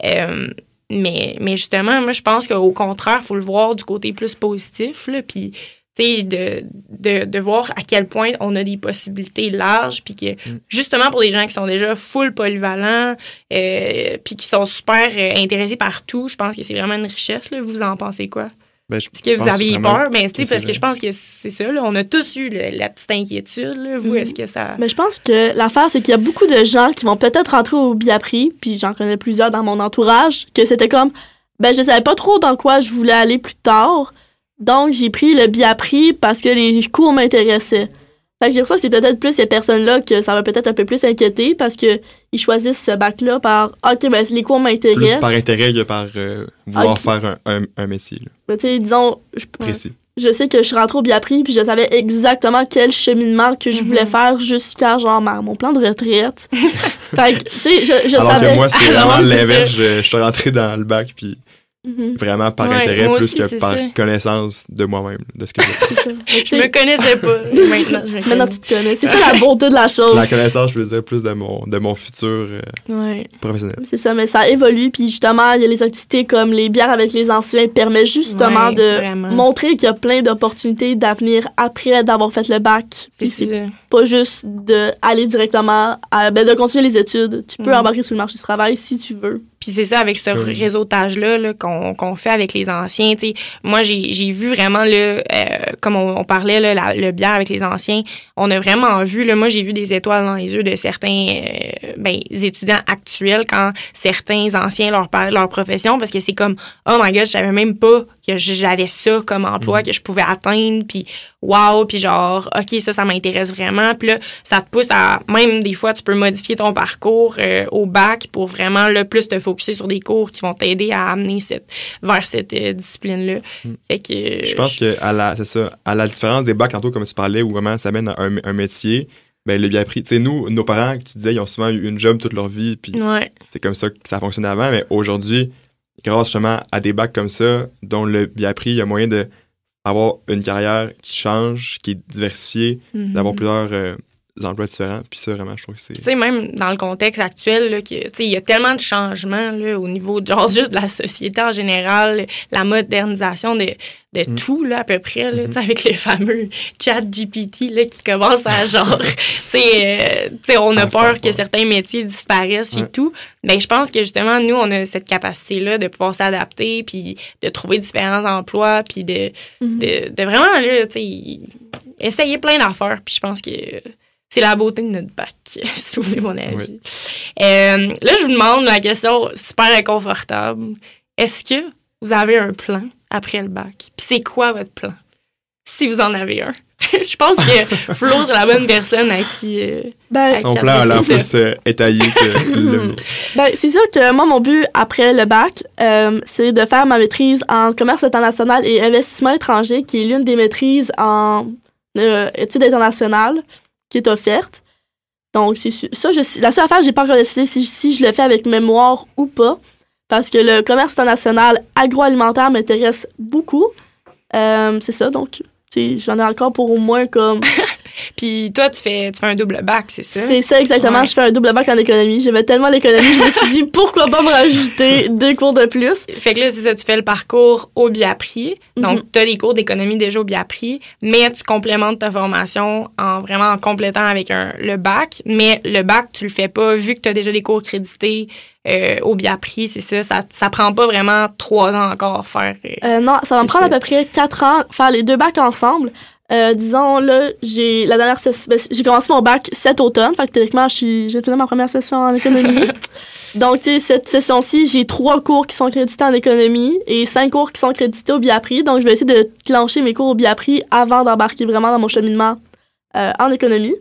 Euh, mais, mais justement, moi, je pense qu'au contraire, il faut le voir du côté plus positif, là, puis de, de, de voir à quel point on a des possibilités larges, puis que Mm. justement pour des gens qui sont déjà full polyvalents, euh, puis qui sont super euh, intéressés par tout, je pense que c'est vraiment une richesse. Là. Vous en pensez quoi? Ben, je Est-ce que vous aviez peur? Ben, que parce que je pense que c'est ça. Là. On a tous eu le- la petite inquiétude. Là. Vous, Mhm. est-ce que ça... Mais je pense que l'affaire, c'est qu'il y a beaucoup de gens qui vont peut-être rentrer au Biapri, puis j'en connais plusieurs dans mon entourage, que c'était comme, ben je savais pas trop dans quoi je voulais aller plus tard, donc j'ai pris le Biapri parce que les cours m'intéressaient. Fait que j'ai l'impression que c'est peut-être plus ces personnes-là que ça va peut-être un peu plus inquiéter parce que ils choisissent ce bac-là par, ok, ben les cours Plus m'intéressent. par intérêt que par euh, vouloir faire un, un, un métier là, Ben, tu sais, disons, je, précis. je sais que je suis rentrée au Biapri puis je savais exactement quel cheminement que je Mhm. voulais faire jusqu'à genre ma- mon plan de retraite. fait que, tu sais, je, je Alors savais. que moi, c'est vraiment l'inverse. Je, je suis rentré dans le bac, puis Mhm, vraiment par Ouais, intérêt plus aussi, que par ça. connaissance de moi-même, de ce que tu Je me sais, connaissais pas. Maintenant, je me Maintenant, tu te connais. C'est ça la beauté de la chose. La connaissance, je veux dire, plus de mon, de mon futur euh, Ouais. professionnel. C'est ça, mais ça évolue. Puis justement, il y a les activités comme les bières avec les anciens permet justement Ouais, de vraiment. montrer qu'il y a plein d'opportunités d'avenir après d'avoir fait le bac. C'est pas juste d'aller directement, à, ben, de continuer les études. Tu peux Mhm. embarquer sur le marché du travail si tu veux. Puis c'est ça, avec ce Oui. réseautage-là là, qu'on qu'on fait avec les anciens. moi, j'ai vu vraiment, là, euh, comme on, parlait, le bière avec les anciens, on a vraiment vu, moi, j'ai vu des étoiles dans les yeux de certains euh, ben, étudiants actuels quand certains anciens leur parlaient de leur profession parce que c'est comme, oh my god, je savais même pas que j'avais ça comme emploi, Mhm. que je pouvais atteindre, puis wow, puis genre, OK, ça, ça m'intéresse vraiment. Puis là, ça te pousse à, même des fois, tu peux modifier ton parcours euh, au bac pour vraiment le plus te focuser sur des cours qui vont t'aider à amener cette, vers cette euh, discipline-là. Mhm. Fait que... Je pense que à la, c'est ça, à la différence des bacs tantôt, comme tu parlais, où vraiment ça mène à un, un métier, ben le bien pris. Tu sais, nous, nos parents, que tu disais, ils ont souvent eu une job toute leur vie, puis Ouais. c'est comme ça que ça fonctionnait avant, mais aujourd'hui, grâce justement à des bacs comme ça, dont le bien pris, il y a moyen de avoir une carrière qui change, qui est diversifiée, Mhm. d'avoir plusieurs euh, emplois différents. Puis ça, vraiment, je trouve que c'est. Tu sais, même dans le contexte actuel, là, que, tu sais, il y a tellement de changements là, au niveau de, genre, juste de la société en général, la modernisation de, de Mm. tout, là, à peu près, là, Mhm. tu sais, avec le fameux chat GPT là, qui commence à genre, tu sais, euh, tu sais, on a À peur que certains métiers disparaissent et Ouais. tout. Mais je pense que justement, nous, on a cette capacité-là de pouvoir s'adapter, puis de trouver différents emplois, puis de, Mhm. de, de vraiment, là, tu sais, essayer plein d'affaires. Puis je pense que c'est la beauté de notre bac, si vous voulez mon avis. Oui. Euh, là, je vous demande la question super inconfortable. Est-ce que vous avez un plan après le bac? Puis c'est quoi votre plan? Si vous en avez un? je pense que Flo, c'est la bonne personne à qui... euh, Ben, à Son qui plan a l'air plus euh, étayé que le mien. Ben, c'est sûr que moi, mon but après le bac, euh, c'est de faire ma maîtrise en commerce international et investissement étranger, qui est l'une des maîtrises en euh, études internationales qui est offerte. Donc, c'est ça, je, la seule affaire, j'ai pas encore décidé si, si je le fais avec mémoire ou pas, parce que le commerce international agroalimentaire m'intéresse beaucoup. Euh, c'est ça, donc, j'en ai encore pour au moins comme Puis toi, tu fais, tu fais un double bac, c'est ça? C'est ça exactement. Ouais. Je fais un double bac en économie. J'aimais tellement l'économie, je me suis dit pourquoi pas me rajouter des cours de plus? Fait que là, c'est ça, tu fais le parcours au Biapri. Donc, Mhm. tu as des cours d'économie déjà au Biapri, mais tu complémentes ta formation en vraiment en complétant avec un, le bac. Mais le bac, tu le fais pas, vu que tu as déjà des cours crédités euh, au Biapri, c'est ça, ça. Ça prend pas vraiment trois ans encore faire. euh, Euh, non, ça va me prendre à peu près quatre ans faire les deux bacs ensemble. Euh, disons, là, j'ai la dernière session, ben, j'ai commencé mon bac cet automne, fait que théoriquement, j'ai fini ma première session en économie. Donc, tu sais, cette session-ci, j'ai trois cours qui sont crédités en économie et cinq cours qui sont crédités au Biapri. Donc, je vais essayer de clencher mes cours au Biapri avant d'embarquer vraiment dans mon cheminement euh, en économie.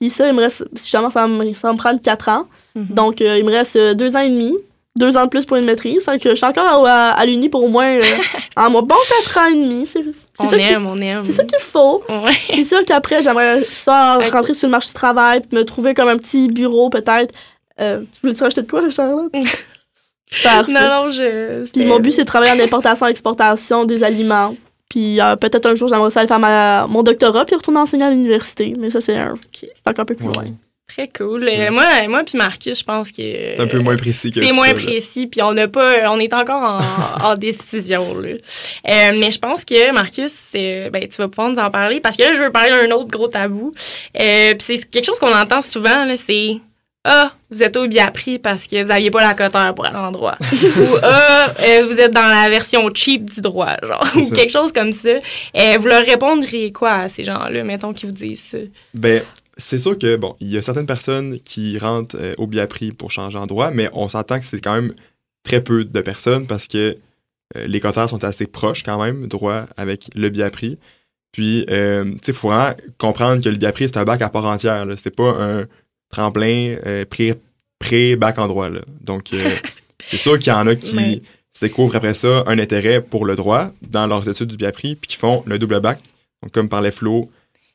Puis ça, il me reste, si jamais ça va me, ça me prendre quatre ans. Mhm. Donc, euh, il me reste deux ans et demi. Deux ans de plus pour une maîtrise. Fait que je suis encore à, à l'Uni pour au moins euh, un bon quatre ans et demi. C'est c'est on ça qu'il aime, on aime. c'est ça qu'il faut. Ouais. C'est sûr qu'après, j'aimerais ça rentrer sur le marché du travail, puis me trouver comme un petit bureau peut-être. Euh, tu voulais-tu rajouter de quoi, Charlotte? Parfait. Non, non, je. Puis mon but, c'est de travailler en importation-exportation des aliments. Puis euh, peut-être un jour, j'aimerais ça aller faire ma- mon doctorat puis retourner enseigner à l'université. Mais ça, c'est un, c'est encore un peu plus loin. Très cool. Euh, moi, moi puis Marcus, je pense que. C'est un peu moins précis que C'est moins précis, puis on n'a pas, on est encore en, en décision là. Euh, mais je pense que Marcus, ben tu vas pouvoir nous en parler parce que là je veux parler d'un autre gros tabou. Euh, puis c'est quelque chose qu'on entend souvent là, c'est ah vous êtes au Biapri parce que vous aviez pas la coteur pour aller en droit ou ah euh, vous êtes dans la version cheap du droit genre ou quelque chose comme ça. Euh, vous leur répondriez quoi à ces gens-là, mettons qui vous disent ça? Ben, c'est sûr que, bon, il y a certaines personnes qui rentrent euh, au Biapri pour changer en droit, mais on s'entend que c'est quand même très peu de personnes parce que euh, les cotères sont assez proches quand même, droit avec le Biapri. Puis, euh, tu sais, il faut vraiment comprendre que le Biapri, c'est un bac à part entière. C'est pas un tremplin pré- pré-bac en droit. là. Donc, c'est sûr qu'il y en a qui se découvrent après ça un intérêt pour le droit dans leurs études du Biapri, puis qui font le double bac. Donc, comme parlait Flo,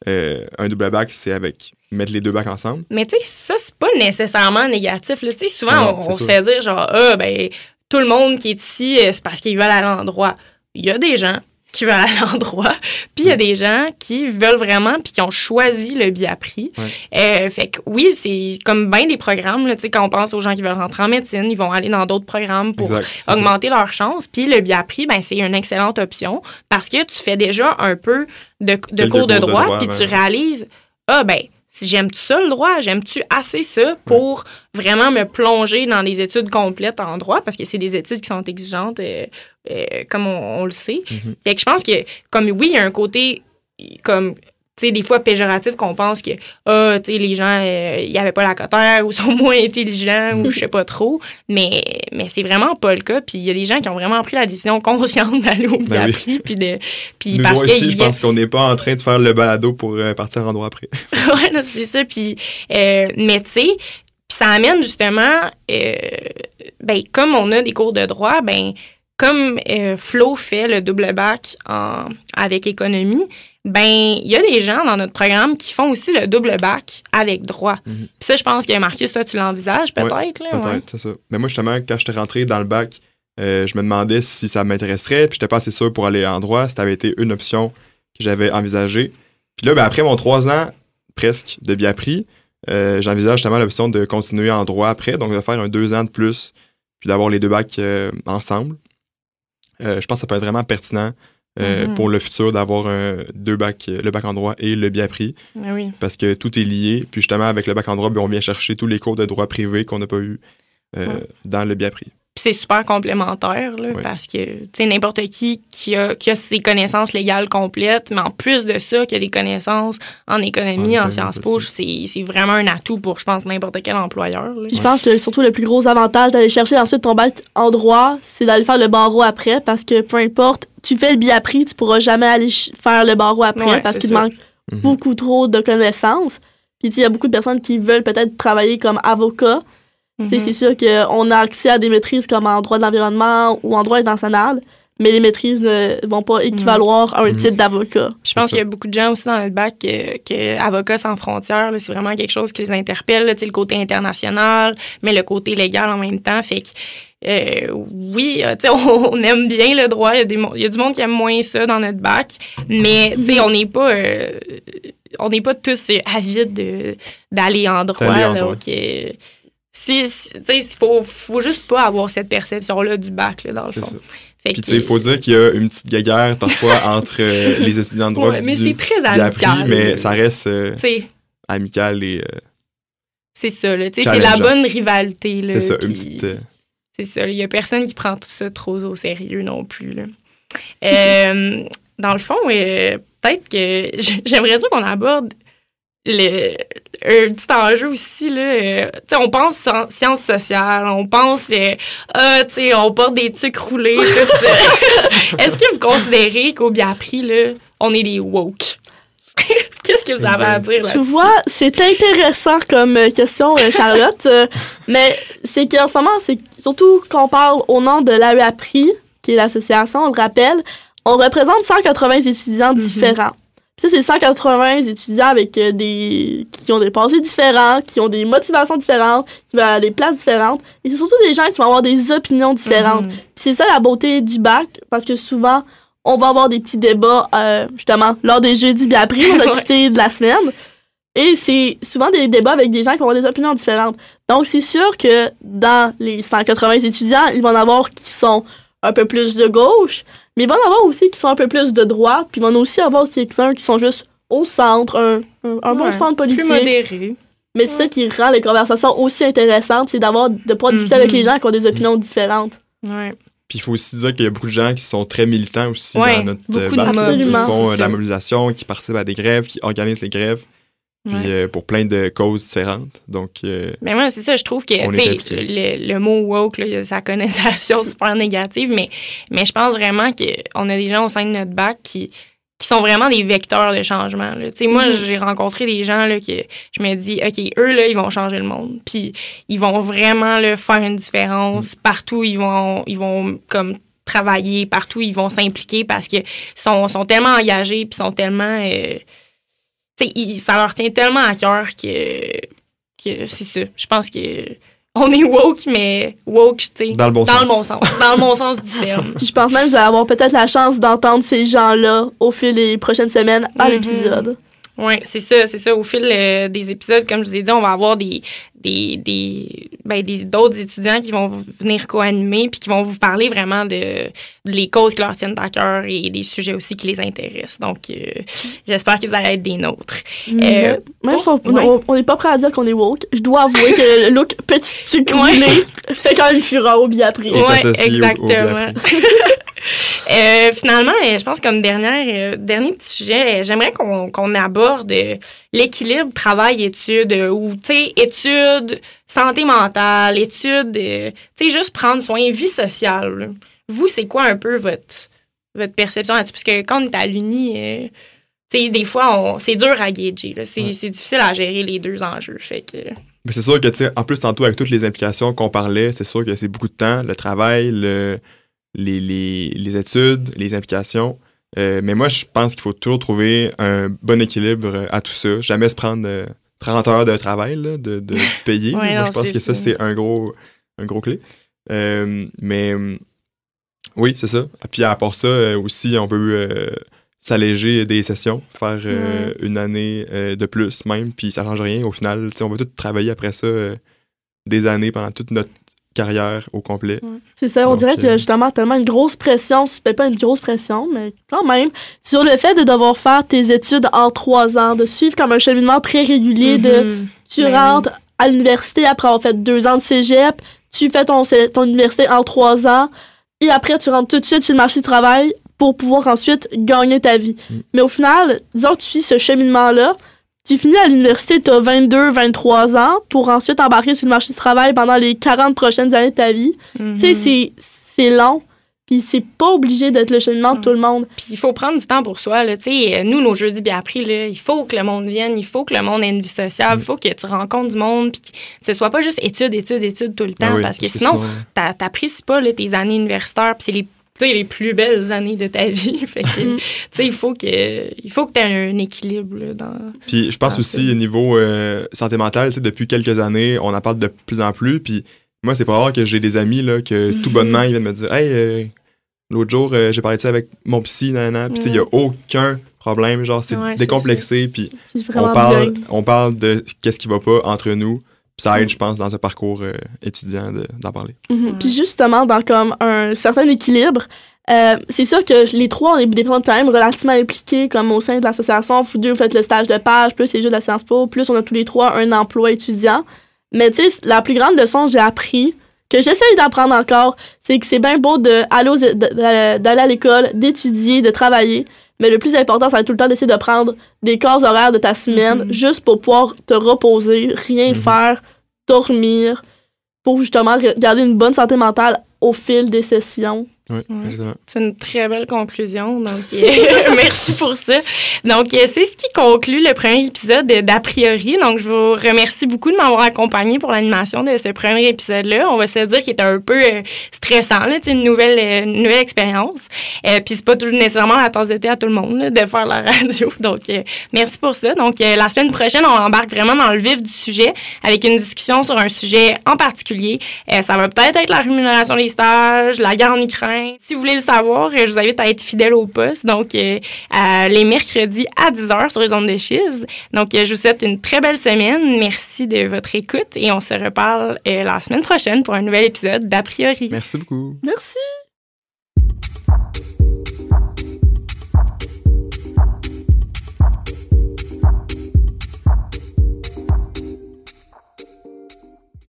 euh, un double bac, c'est avec mettre les deux bacs ensemble. Mais tu sais, ça, c'est pas nécessairement négatif. là. Tu sais, souvent, Non, on, se fait dire genre, ah, ben, tout le monde qui est ici, euh, c'est parce qu'ils veulent aller à l'endroit. Il y a des gens qui veulent aller à l'endroit, puis il y a des gens qui veulent vraiment, puis qui ont choisi le Biapri. Ouais. Euh, fait que oui, c'est comme bien des programmes. Là, quand on pense aux gens qui veulent rentrer en médecine, ils vont aller dans d'autres programmes pour Exact. augmenter leurs chances. Puis le Biapri, ben, c'est une excellente option parce que tu fais déjà un peu de, cours de droit, droit, puis tu réalises, ah ben, si j'aime-tu ça le droit, j'aime-tu assez ça pour vraiment me plonger dans des études complètes en droit, parce que c'est des études qui sont exigeantes, euh, euh, comme on, on le sait. Mhm. Fait que je pense que, comme oui, il y a un côté comme sais, des fois péjoratif qu'on pense que ah, tu sais, les gens, euh, ils avaient pas la cotère ou sont moins intelligents ou je sais pas trop. Mais, mais c'est vraiment pas le cas. Puis il y a des gens qui ont vraiment pris la décision consciente d'aller au Ben. Biapri. Puis de, puis Nous parce ici, qu'ils je pense qu'on n'est pas en train de faire le balado pour euh, partir en droit après. ouais, c'est ça. Puis, euh, mais tu sais, puis ça amène justement, euh, ben, comme on a des cours de droit, ben, comme euh, Flo fait le double bac en, avec économie, ben, il y a des gens dans notre programme qui font aussi le double bac avec droit. Mhm. Puis ça, je pense que Marcus, toi, tu l'envisages peut-être, là, Peut-être, ouais. c'est ça. Mais moi, justement, quand j'étais rentré dans le bac, euh, je me demandais si ça m'intéresserait, puis j'étais pas assez sûr pour aller en droit. Ça avait été une option que j'avais envisagée. Puis là, ben, après mon trois ans, presque, de Biapri, euh, j'envisage justement l'option de continuer en droit après, donc de faire un deux ans de plus, puis d'avoir les deux bacs euh, ensemble. Euh, je pense que ça peut être vraiment pertinent euh, Mhm. pour le futur d'avoir deux bacs, euh, le bac en droit et le Biapri Ah oui. parce que tout est lié. Puis justement, avec le bac en droit, ben, on vient chercher tous les cours de droit privé qu'on n'a pas eu euh, Ouais. dans le Biapri. Puis c'est super complémentaire, là, Oui. parce que, tu sais, n'importe qui qui a, qui a ses connaissances légales complètes, mais en plus de ça, qui a des connaissances en économie, En Sciences Po, c'est c'est vraiment un atout pour, je pense, n'importe quel employeur. là. Je pense que surtout le plus gros avantage d'aller chercher ensuite ton bac en droit, c'est d'aller faire le barreau après parce que peu importe, tu fais le biapri, tu pourras jamais aller faire le barreau après Ouais, parce qu'il manque Mhm. beaucoup trop de connaissances. Puis tu sais, il y a beaucoup de personnes qui veulent peut-être travailler comme avocat. Mhm. C'est sûr qu'on a accès à des maîtrises comme en droit de l'environnement ou en droit international, mais les maîtrises ne vont pas équivaloir à un Mhm. titre d'avocat. Je pense qu'il y a beaucoup de gens aussi dans le bac que, que Avocats sans frontières, là, c'est vraiment quelque chose qui les interpelle, là, le côté international, mais le côté légal en même temps. Fait que, euh, oui, euh, tu sais, on, on aime bien le droit. Il y, a des mo- il y a du monde qui aime moins ça dans notre bac, mais tu sais, Mhm. on n'est pas. euh, on n'est pas tous euh, avides de- d'aller en droit. D'aller en là, droit. donc, euh, si, si- il faut, faut juste pas avoir cette perception-là du bac, là, dans le fond. ça. Fait Puis tu sais, il faut dire qu'il y a une petite guéguerre parfois entre euh, les étudiants de droit Ouais, mais c'est très amical. mais ça reste euh, amical et euh, C'est ça, là. Tu sais, c'est la bonne rivalité, là. c'est ça, une petite... euh, C'est ça, il y a personne qui prend tout ça trop au sérieux non plus, là. Dans le fond, peut-être que j'aimerais ça qu'on aborde le, un petit enjeu aussi, là. euh, tu sais, on pense en sciences sociales, on pense, euh, ah, tu sais, on porte des trucs roulés, tout ça. Est-ce que vous considérez qu'au Biapri, là, on est des woke? Qu'est-ce que vous avez à dire là Tu vois, c'est intéressant comme euh, question, Charlotte. mais c'est qu'en ce moment, c'est surtout qu'on parle au nom de l'AEAPRI, qui est l'association, on le rappelle, on représente 180 étudiants Mhm. différents. Puis ça, c'est 180 étudiants avec euh, des qui ont des passés différents, qui ont des motivations différentes, qui vont à des places différentes. Et c'est surtout des gens qui vont avoir des opinions différentes. Mhm. Puis c'est ça la beauté du bac, parce que souvent, on va avoir des petits débats, euh, justement, lors des jeudis bien après, nos Ouais. activités de la semaine. Et c'est souvent des débats avec des gens qui vont avoir des opinions différentes. Donc, c'est sûr que dans les 180 étudiants, il va y en avoir qui sont un peu plus de gauche, mais il va y en avoir aussi qui sont un peu plus de droite, puis il va y en a aussi avoir quelques-uns qui sont juste au centre, un, un, un bon centre politique. Plus modéré. Mais c'est ça qui rend les conversations aussi intéressantes, c'est d'avoir de pouvoir discuter avec les gens qui ont des opinions différentes. Ouais. Puis il faut aussi dire qu'il y a beaucoup de gens qui sont très militants aussi Ouais, dans notre beaucoup euh, mobs, qui font euh, de la mobilisation, qui participent à des grèves, qui organisent les grèves, puis Ouais. euh, pour plein de causes différentes. Donc, euh, Mais moi, c'est ça, je trouve que, le, le mot woke, là, il a sa connotation super négative, mais, mais je pense vraiment qu'on a des gens au sein de notre bac qui, qui sont vraiment des vecteurs de changement. là. Tu sais, moi, Mhm. j'ai rencontré des gens là, que je me dis, OK, eux, là, ils vont changer le monde. Puis ils vont vraiment là, faire une différence. Partout, ils vont, ils vont comme travailler, partout, ils vont s'impliquer parce qu'ils sont, sont tellement engagés, puis sont tellement... euh, ça leur tient tellement à cœur que, que c'est ça. Je pense que on est woke, mais woke, tu sais, dans le bon dans sens. le bon sens. Dans le bon sens du terme. Puis je pense même que vous allez avoir peut-être la chance d'entendre ces gens-là au fil des prochaines semaines à Mhm. l'épisode. Oui, c'est ça, c'est ça. Au fil euh, des épisodes, comme je vous ai dit, on va avoir des, des, des, ben, des d'autres étudiants qui vont venir co-animer puis qui vont vous parler vraiment de, les causes qui leur tiennent à cœur et des sujets aussi qui les intéressent. Donc, euh, j'espère que vous allez être des nôtres. Euh, même si on n'est pas prêt à dire qu'on est woke, je dois avouer que le look petit sucré fait quand même fureur au Biapri. Oui, exactement. Euh, finalement, je pense comme dernière, dernier petit sujet, j'aimerais qu'on aborde l'équilibre travail-études ou, tu sais, études, santé mentale, études, tu sais, juste prendre soin, vie sociale. Vous, c'est quoi un peu votre, votre perception là-dessus? Parce que quand on est à l'Uni, euh, des fois, c'est dur à gager. C'est difficile à gérer les deux enjeux. Fait que... Mais c'est sûr que, en plus, tantôt, avec toutes les implications qu'on parlait, c'est sûr que c'est beaucoup de temps, le travail, le, les, les, les études, les implications. Euh, mais moi, je pense qu'il faut toujours trouver un bon équilibre à tout ça. Jamais se prendre 30 heures de travail, de, de payer. moi, je pense que ça, c'est un gros, un gros clé. Euh, mais oui, c'est ça. Puis à part ça, euh, aussi, on peut euh, s'alléger des sessions, faire euh, une année de plus même, puis ça change rien. Au final, on va tout travailler après ça des années pendant toute notre carrière au complet. C'est ça, on dirait que justement tellement une grosse pression, peut pas une grosse pression, mais quand même, sur le fait de devoir faire tes études en trois ans, de suivre comme un cheminement très régulier de mm-hmm. tu ben rentres à l'université après avoir fait deux ans de cégep, tu fais ton, ton université en trois ans, et après, tu rentres tout de suite sur le marché du travail pour pouvoir ensuite gagner ta vie. Mm. Mais au final, disons que tu suis ce cheminement-là, tu finis à l'université, tu as 22, 23 ans pour ensuite embarquer sur le marché du travail pendant les 40 prochaines années de ta vie. Tu sais, c'est long. Puis c'est pas obligé d'être le cheminement de tout le monde. Puis il faut prendre du temps pour soi. Là. sais, nous, nos jeudis bien appris, là, il faut que le monde vienne, il faut que le monde ait une vie sociale, il faut que tu rencontres du monde, puis que ce soit pas juste études, études, études tout le temps, ah parce que sinon, t'apprécies pas là, tes années universitaires, puis c'est les les plus belles années de ta vie. fait que, mm. il faut que il faut que tu aies un équilibre dans. Puis je pense aussi au niveau euh, santé mentale, depuis quelques années, on en parle de plus en plus. Puis moi, c'est pas rare que j'ai des amis là, que tout mm-hmm. bonnement, ils viennent me dire Hey, euh, L'autre jour, euh, j'ai parlé de ça avec mon psy, nanana, puis il n'y a aucun problème, genre, c'est décomplexé, puis on parle, on parle de qu'est-ce qui va pas entre nous, puis ça aide, je pense, dans ce parcours euh, étudiant d'en parler. Mhm. Puis justement, dans comme un certain équilibre, euh, c'est sûr que les trois, on est des quand même relativement impliqués, comme au sein de l'association. Vous deux, vous faites le stage de page, plus les jeux de la Sciences Po, plus on a tous les trois un emploi étudiant. Mais tu sais, la plus grande leçon que j'ai appris, que j'essaye d'apprendre encore, c'est que c'est bien beau d'aller à l'école, d'étudier, de travailler, mais le plus important, c'est tout le temps d'essayer de prendre des corps horaires de ta semaine mm-hmm. juste pour pouvoir te reposer, rien mm-hmm. faire, dormir, pour justement garder une bonne santé mentale au fil des sessions. C'est une très belle conclusion. Donc, euh, merci pour ça. Donc, euh, c'est ce qui conclut le premier épisode d'A priori. Donc, je vous remercie beaucoup de m'avoir accompagné pour l'animation de ce premier épisode-là. On va se dire qu'il était un peu euh, stressant, C'est une nouvelle, nouvelle expérience. Euh, Puis, c'est pas toujours nécessairement la tasse de thé à tout le monde de faire la radio. Donc, merci pour ça. Donc, la semaine prochaine, on embarque vraiment dans le vif du sujet avec une discussion sur un sujet en particulier. ça va peut-être être la rémunération des stages, la guerre en Ukraine, si vous voulez le savoir, je vous invite à être fidèle au poste. Donc, euh, les mercredis à 10h sur les ondes de Chiz. Donc, je vous souhaite une très belle semaine. Merci de votre écoute et on se reparle euh, la semaine prochaine pour un nouvel épisode d'A priori. Merci beaucoup. Merci.